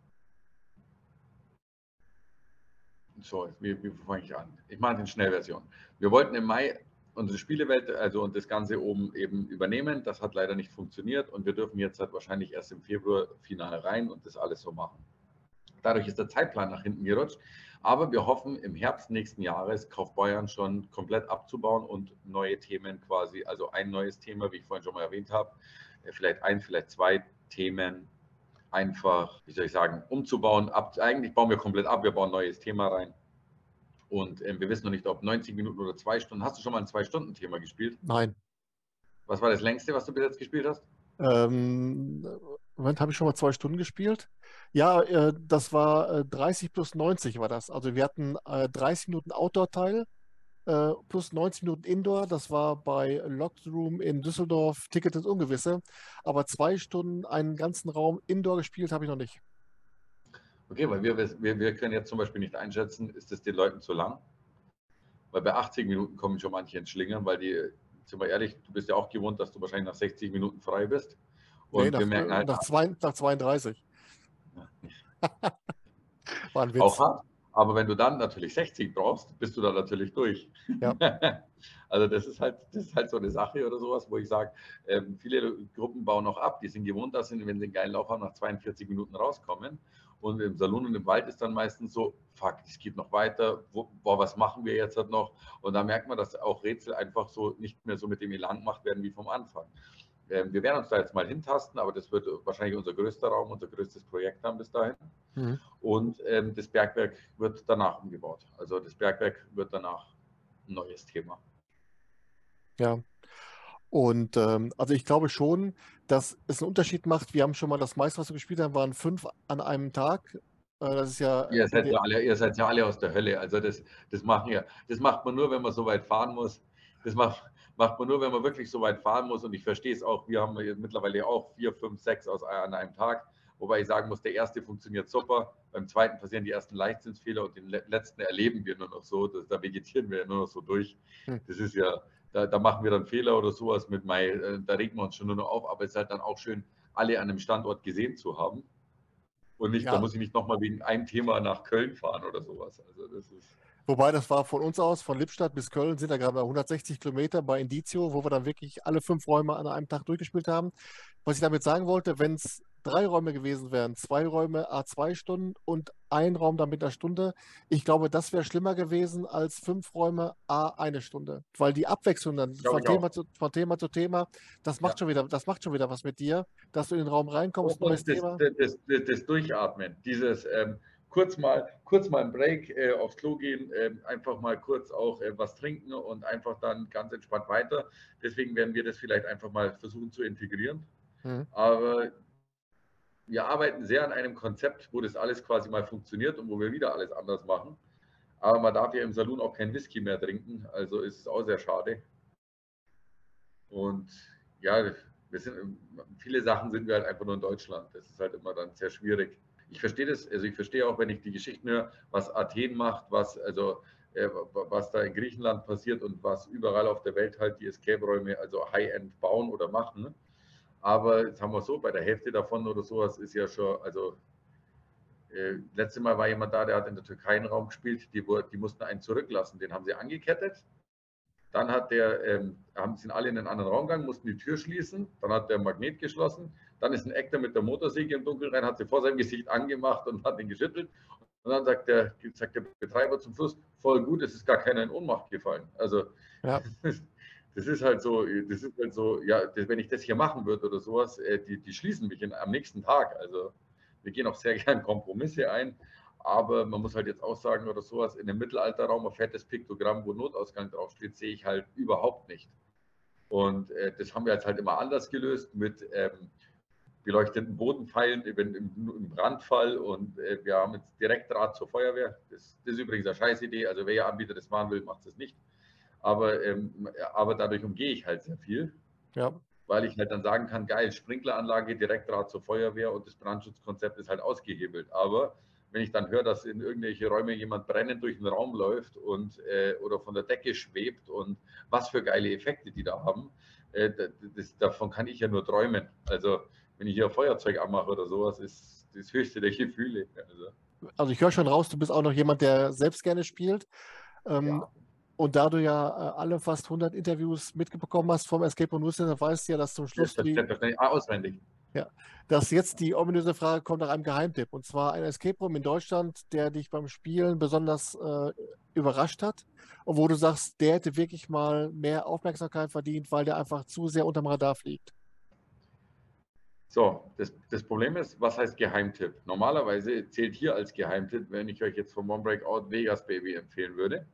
so, wie, wie fange ich an? Ich mache die Schnellversion. Wir wollten im Mai unsere Spielewelt, also und das Ganze oben eben übernehmen. Das hat leider nicht funktioniert und wir dürfen jetzt halt wahrscheinlich erst im Februar final rein und das alles so machen. Dadurch ist der Zeitplan nach hinten gerutscht. Aber wir hoffen im Herbst nächsten Jahres Kaufbeuern schon komplett abzubauen und neue Themen quasi, also ein neues Thema, wie ich vorhin schon mal erwähnt habe, äh, vielleicht ein, vielleicht zwei Themen einfach, wie soll ich sagen, umzubauen. Ab, eigentlich bauen wir komplett ab, wir bauen ein neues Thema rein und äh, wir wissen noch nicht, ob 90 Minuten oder zwei Stunden. Hast du schon mal ein Zwei-Stunden-Thema gespielt? Nein. Was war das längste, was du bis jetzt gespielt hast? Ähm, Moment, habe ich schon mal zwei Stunden gespielt? Ja, äh, das war äh, 30 plus 90 war das. Also wir hatten äh, 30 Minuten Outdoor-Teil äh, plus 90 Minuten Indoor. Das war bei Locked Room in Düsseldorf. Ticket ins Ungewisse. Aber zwei Stunden einen ganzen Raum Indoor gespielt habe ich noch nicht. Okay, weil wir, wir, wir können jetzt zum Beispiel nicht einschätzen, ist es den Leuten zu lang? Weil bei 80 Minuten kommen schon manche ins Schlingern, weil die, sind wir ehrlich, du bist ja auch gewohnt, dass du wahrscheinlich nach 60 Minuten frei bist. Und nee, nach, wir merken halt, nach, zwei, nach 32. War ein Witz. Auch hart. Aber wenn du dann natürlich 60 brauchst, bist du dann natürlich durch. Ja. also das ist halt, das ist halt so eine Sache oder sowas, wo ich sage, ähm, viele Gruppen bauen noch ab, die sind gewohnt, dass sie, wenn sie einen geilen Lauf haben, nach 42 Minuten rauskommen. Und im Salon und im Wald ist dann meistens so, fuck, es geht noch weiter, wo, boah, was machen wir jetzt halt noch? Und da merkt man, dass auch Rätsel einfach so nicht mehr so mit dem Elan gemacht werden wie vom Anfang. Ähm, wir werden uns da jetzt mal hintasten, aber das wird wahrscheinlich unser größter Raum, unser größtes Projekt haben bis dahin. Mhm. Und ähm, das Bergwerk wird danach umgebaut. Also das Bergwerk wird danach ein neues Thema. Ja, und ähm, also ich glaube schon, dass es einen Unterschied macht. Wir haben schon mal das meiste, was wir gespielt haben, waren fünf an einem Tag. Äh, das ist ja. Ihr seid ja, alle, ihr seid ja alle aus der Hölle. Also das, das machen ja, das macht man nur, wenn man so weit fahren muss. Das macht, macht man nur, wenn man wirklich so weit fahren muss. Und ich verstehe es auch. Wir haben mittlerweile auch vier, fünf, sechs aus, an einem Tag. Wobei ich sagen muss, der erste funktioniert super. Beim zweiten passieren die ersten Leichtsinnsfehler und den letzten erleben wir nur noch so. Das, da vegetieren wir ja nur noch so durch. Hm. Das ist ja, da, da, machen wir dann Fehler oder sowas mit Mai, äh, da regen wir uns schon nur noch auf, aber es ist halt dann auch schön, alle an einem Standort gesehen zu haben. Und nicht, ja. da muss ich nicht nochmal wegen einem Thema nach Köln fahren oder sowas. Also das ist. Wobei das war von uns aus, von Lippstadt bis Köln, sind da gerade 160 Kilometer bei Indizio, wo wir dann wirklich alle fünf Räume an einem Tag durchgespielt haben. Was ich damit sagen wollte, wenn es drei Räume gewesen wären, zwei Räume a zwei Stunden und ein Raum dann mit einer Stunde, ich glaube, das wäre schlimmer gewesen als fünf Räume a eine Stunde. Weil die Abwechslung dann von Thema, zu, von Thema, zu, Thema das macht, ja. schon wieder, das macht schon wieder was mit dir, dass du in den Raum reinkommst. Und, und das, das, das, das, Durchatmen, dieses ähm, kurz mal, kurz mal einen Break äh, aufs Klo gehen, äh, einfach mal kurz auch äh, was trinken und einfach dann ganz entspannt weiter. Deswegen werden wir das vielleicht einfach mal versuchen zu integrieren. Mhm. Aber wir arbeiten sehr an einem Konzept, wo das alles quasi mal funktioniert und wo wir wieder alles anders machen. Aber man darf ja im Salon auch kein Whisky mehr trinken, also ist es auch sehr schade. Und ja, wir sind, viele Sachen sind wir halt einfach nur in Deutschland. Das ist halt immer dann sehr schwierig ich verstehe das, also ich verstehe auch, wenn ich die Geschichten höre, was Athen macht, was, also, äh, was da in Griechenland passiert und was überall auf der Welt halt die Escape-Räume, also High-End bauen oder machen. Aber jetzt haben wir so, bei der Hälfte davon oder sowas ist ja schon, also äh, letzte Mal war jemand da, der hat in der Türkei einen Raum gespielt, die, die mussten einen zurücklassen, den haben sie angekettet Dann hat der, ähm, haben, sind alle in einen anderen Raum gegangen, mussten die Tür schließen. Dann hat der Magnet geschlossen. Dann ist ein Actor mit der Motorsäge im Dunkeln rein, hat sie vor seinem Gesicht angemacht und hat ihn geschüttelt. Und dann sagt der, sagt der Betreiber zum Schluss, voll gut, es ist gar keiner in Ohnmacht gefallen. Also ja. das ist halt so, das ist halt so, ja, das, wenn ich das hier machen würde oder sowas, äh, die, die schließen mich in, am nächsten Tag. Also wir gehen auch sehr gern Kompromisse ein, aber man muss halt jetzt auch sagen oder sowas, in dem Mittelalterraum ein fettes Piktogramm, wo Notausgang draufsteht, sehe ich halt überhaupt nicht. Und äh, das haben wir jetzt halt immer anders gelöst mit ähm, beleuchteten Bodenpfeilen im, im, Brandfall und äh, wir haben jetzt Direktdraht zur Feuerwehr. Das, das, ist übrigens eine scheiß Idee. Also wer ja Anbieter das machen will, macht es nicht. Aber, ähm, aber dadurch umgehe ich halt sehr viel. Ja. Weil ich halt dann sagen kann, geil, Sprinkleranlage, Direktdraht zur Feuerwehr und das Brandschutzkonzept ist halt ausgehebelt. Aber wenn ich dann höre, dass in irgendwelche Räume jemand brennend durch den Raum läuft und äh, oder von der Decke schwebt und was für geile Effekte die da haben, äh, das, davon kann ich ja nur träumen. Also wenn ich hier Feuerzeug anmache oder sowas, ist das höchste der Gefühle. Also, also ich höre schon raus, du bist auch noch jemand, der selbst gerne spielt. Ähm, ja. Und da du ja äh, alle fast 100 Interviews mitbekommen hast vom Escape Room Newsletter, weißt du ja, dass zum Schluss die, ah, auswendig. Ja, dass jetzt die ominöse Frage kommt nach einem Geheimtipp. Und zwar ein Escape Room in Deutschland, der dich beim Spielen besonders äh, überrascht hat und wo du sagst, der hätte wirklich mal mehr Aufmerksamkeit verdient, weil der einfach zu sehr unterm Radar fliegt. So, das, das Problem ist, was heißt Geheimtipp? Normalerweise zählt hier als Geheimtipp, wenn ich euch jetzt vom One Breakout Vegas Baby empfehlen würde,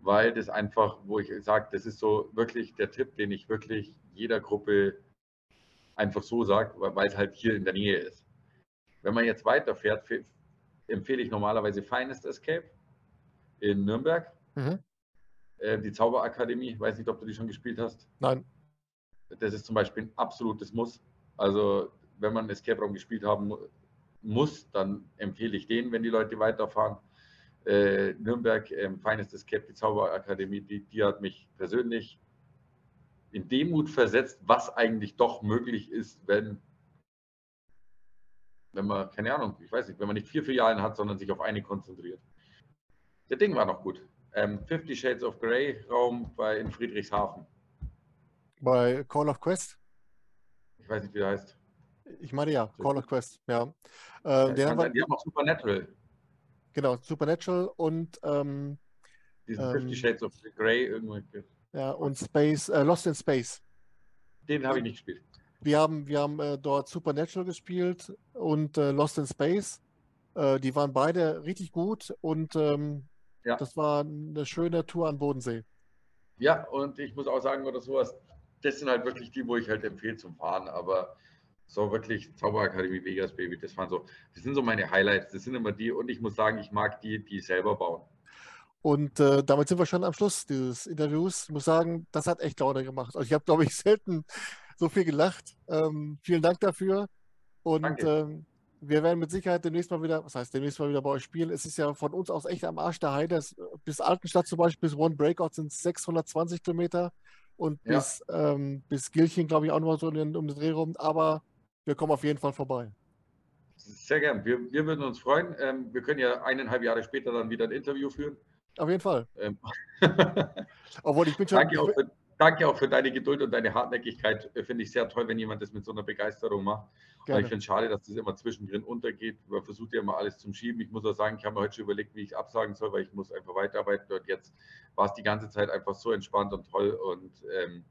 weil das einfach, wo ich sage, das ist so wirklich der Tipp, den ich wirklich jeder Gruppe einfach so sagt, weil es halt hier in der Nähe ist. Wenn man jetzt weiterfährt, empfehle ich normalerweise Finest Escape in Nürnberg. Mhm. Äh, die Zauberakademie, weiß nicht, ob du die schon gespielt hast. Nein. Das ist zum Beispiel ein absolutes Muss. Also, wenn man Escape Room gespielt haben muss, dann empfehle ich den, wenn die Leute weiterfahren. Äh, Nürnberg, ähm, Finest Escape, die Zauberakademie, die, die hat mich persönlich in Demut versetzt, was eigentlich doch möglich ist, wenn, wenn man, keine Ahnung, ich weiß nicht, wenn man nicht vier Filialen hat, sondern sich auf eine konzentriert. Der Ding war noch gut. Ähm, Fifty Shades of Grey Raum bei in Friedrichshafen. Bei Call of Quest? Ich weiß nicht, wie der heißt. Ich meine ja, Call of Quest, ja. Äh, ja haben die haben auch Supernatural. Genau, Supernatural und ähm, diesen ähm, Fifty Shades of Grey irgendwie. Ja, und Space, äh, Lost in Space. Den habe ich nicht gespielt. Wir haben, wir haben äh, dort Supernatural gespielt und äh, Lost in Space. Äh, die waren beide richtig gut und ähm, ja. das war eine schöne Tour an Bodensee. Ja, und ich muss auch sagen, oder sowas, das sind halt wirklich die, wo ich halt empfehle zum Fahren, aber so wirklich Zauberakademie Vegas Baby, das waren so, das sind so meine Highlights, das sind immer die und ich muss sagen, ich mag die, die selber bauen. Und äh, damit sind wir schon am Schluss dieses Interviews. Ich muss sagen, das hat echt Laune gemacht. Also ich habe, glaube ich, selten so viel gelacht. Ähm, vielen Dank dafür. Und ähm, wir werden mit Sicherheit demnächst mal wieder, was heißt demnächst mal wieder bei euch spielen. Es ist ja von uns aus echt am Arsch der Heide. Bis Altenstadt zum Beispiel, bis One Breakout sind es 620 Kilometer. Und ja. bis, ähm, bis Gilchen, glaube ich, auch noch so um den, um den Dreh rum. Aber wir kommen auf jeden Fall vorbei. Sehr gern. Wir, wir würden uns freuen. Ähm, wir können ja eineinhalb Jahre später dann wieder ein Interview führen. Auf jeden Fall. Ähm. Obwohl ich bin schon. Danke auch, für, danke auch, für, deine Geduld und deine Hartnäckigkeit. Äh, finde ich sehr toll, wenn jemand das mit so einer Begeisterung macht. Aber ich finde es schade, dass das immer zwischendrin untergeht. Man versucht ja immer alles zum Schieben. Ich muss auch sagen, ich habe mir heute schon überlegt, wie ich absagen soll, weil ich muss einfach weiterarbeiten. Und jetzt war es die ganze Zeit einfach so entspannt und toll. Und ähm,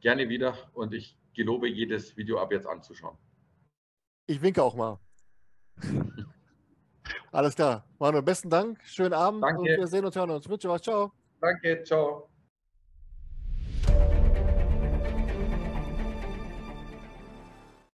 gerne wieder. Und ich gelobe, jedes Video ab jetzt anzuschauen. Ich winke auch mal. Alles klar. Manu, besten Dank. Schönen Abend Danke. und wir sehen uns, hören uns. Wünsche was. Ciao. Danke. Ciao.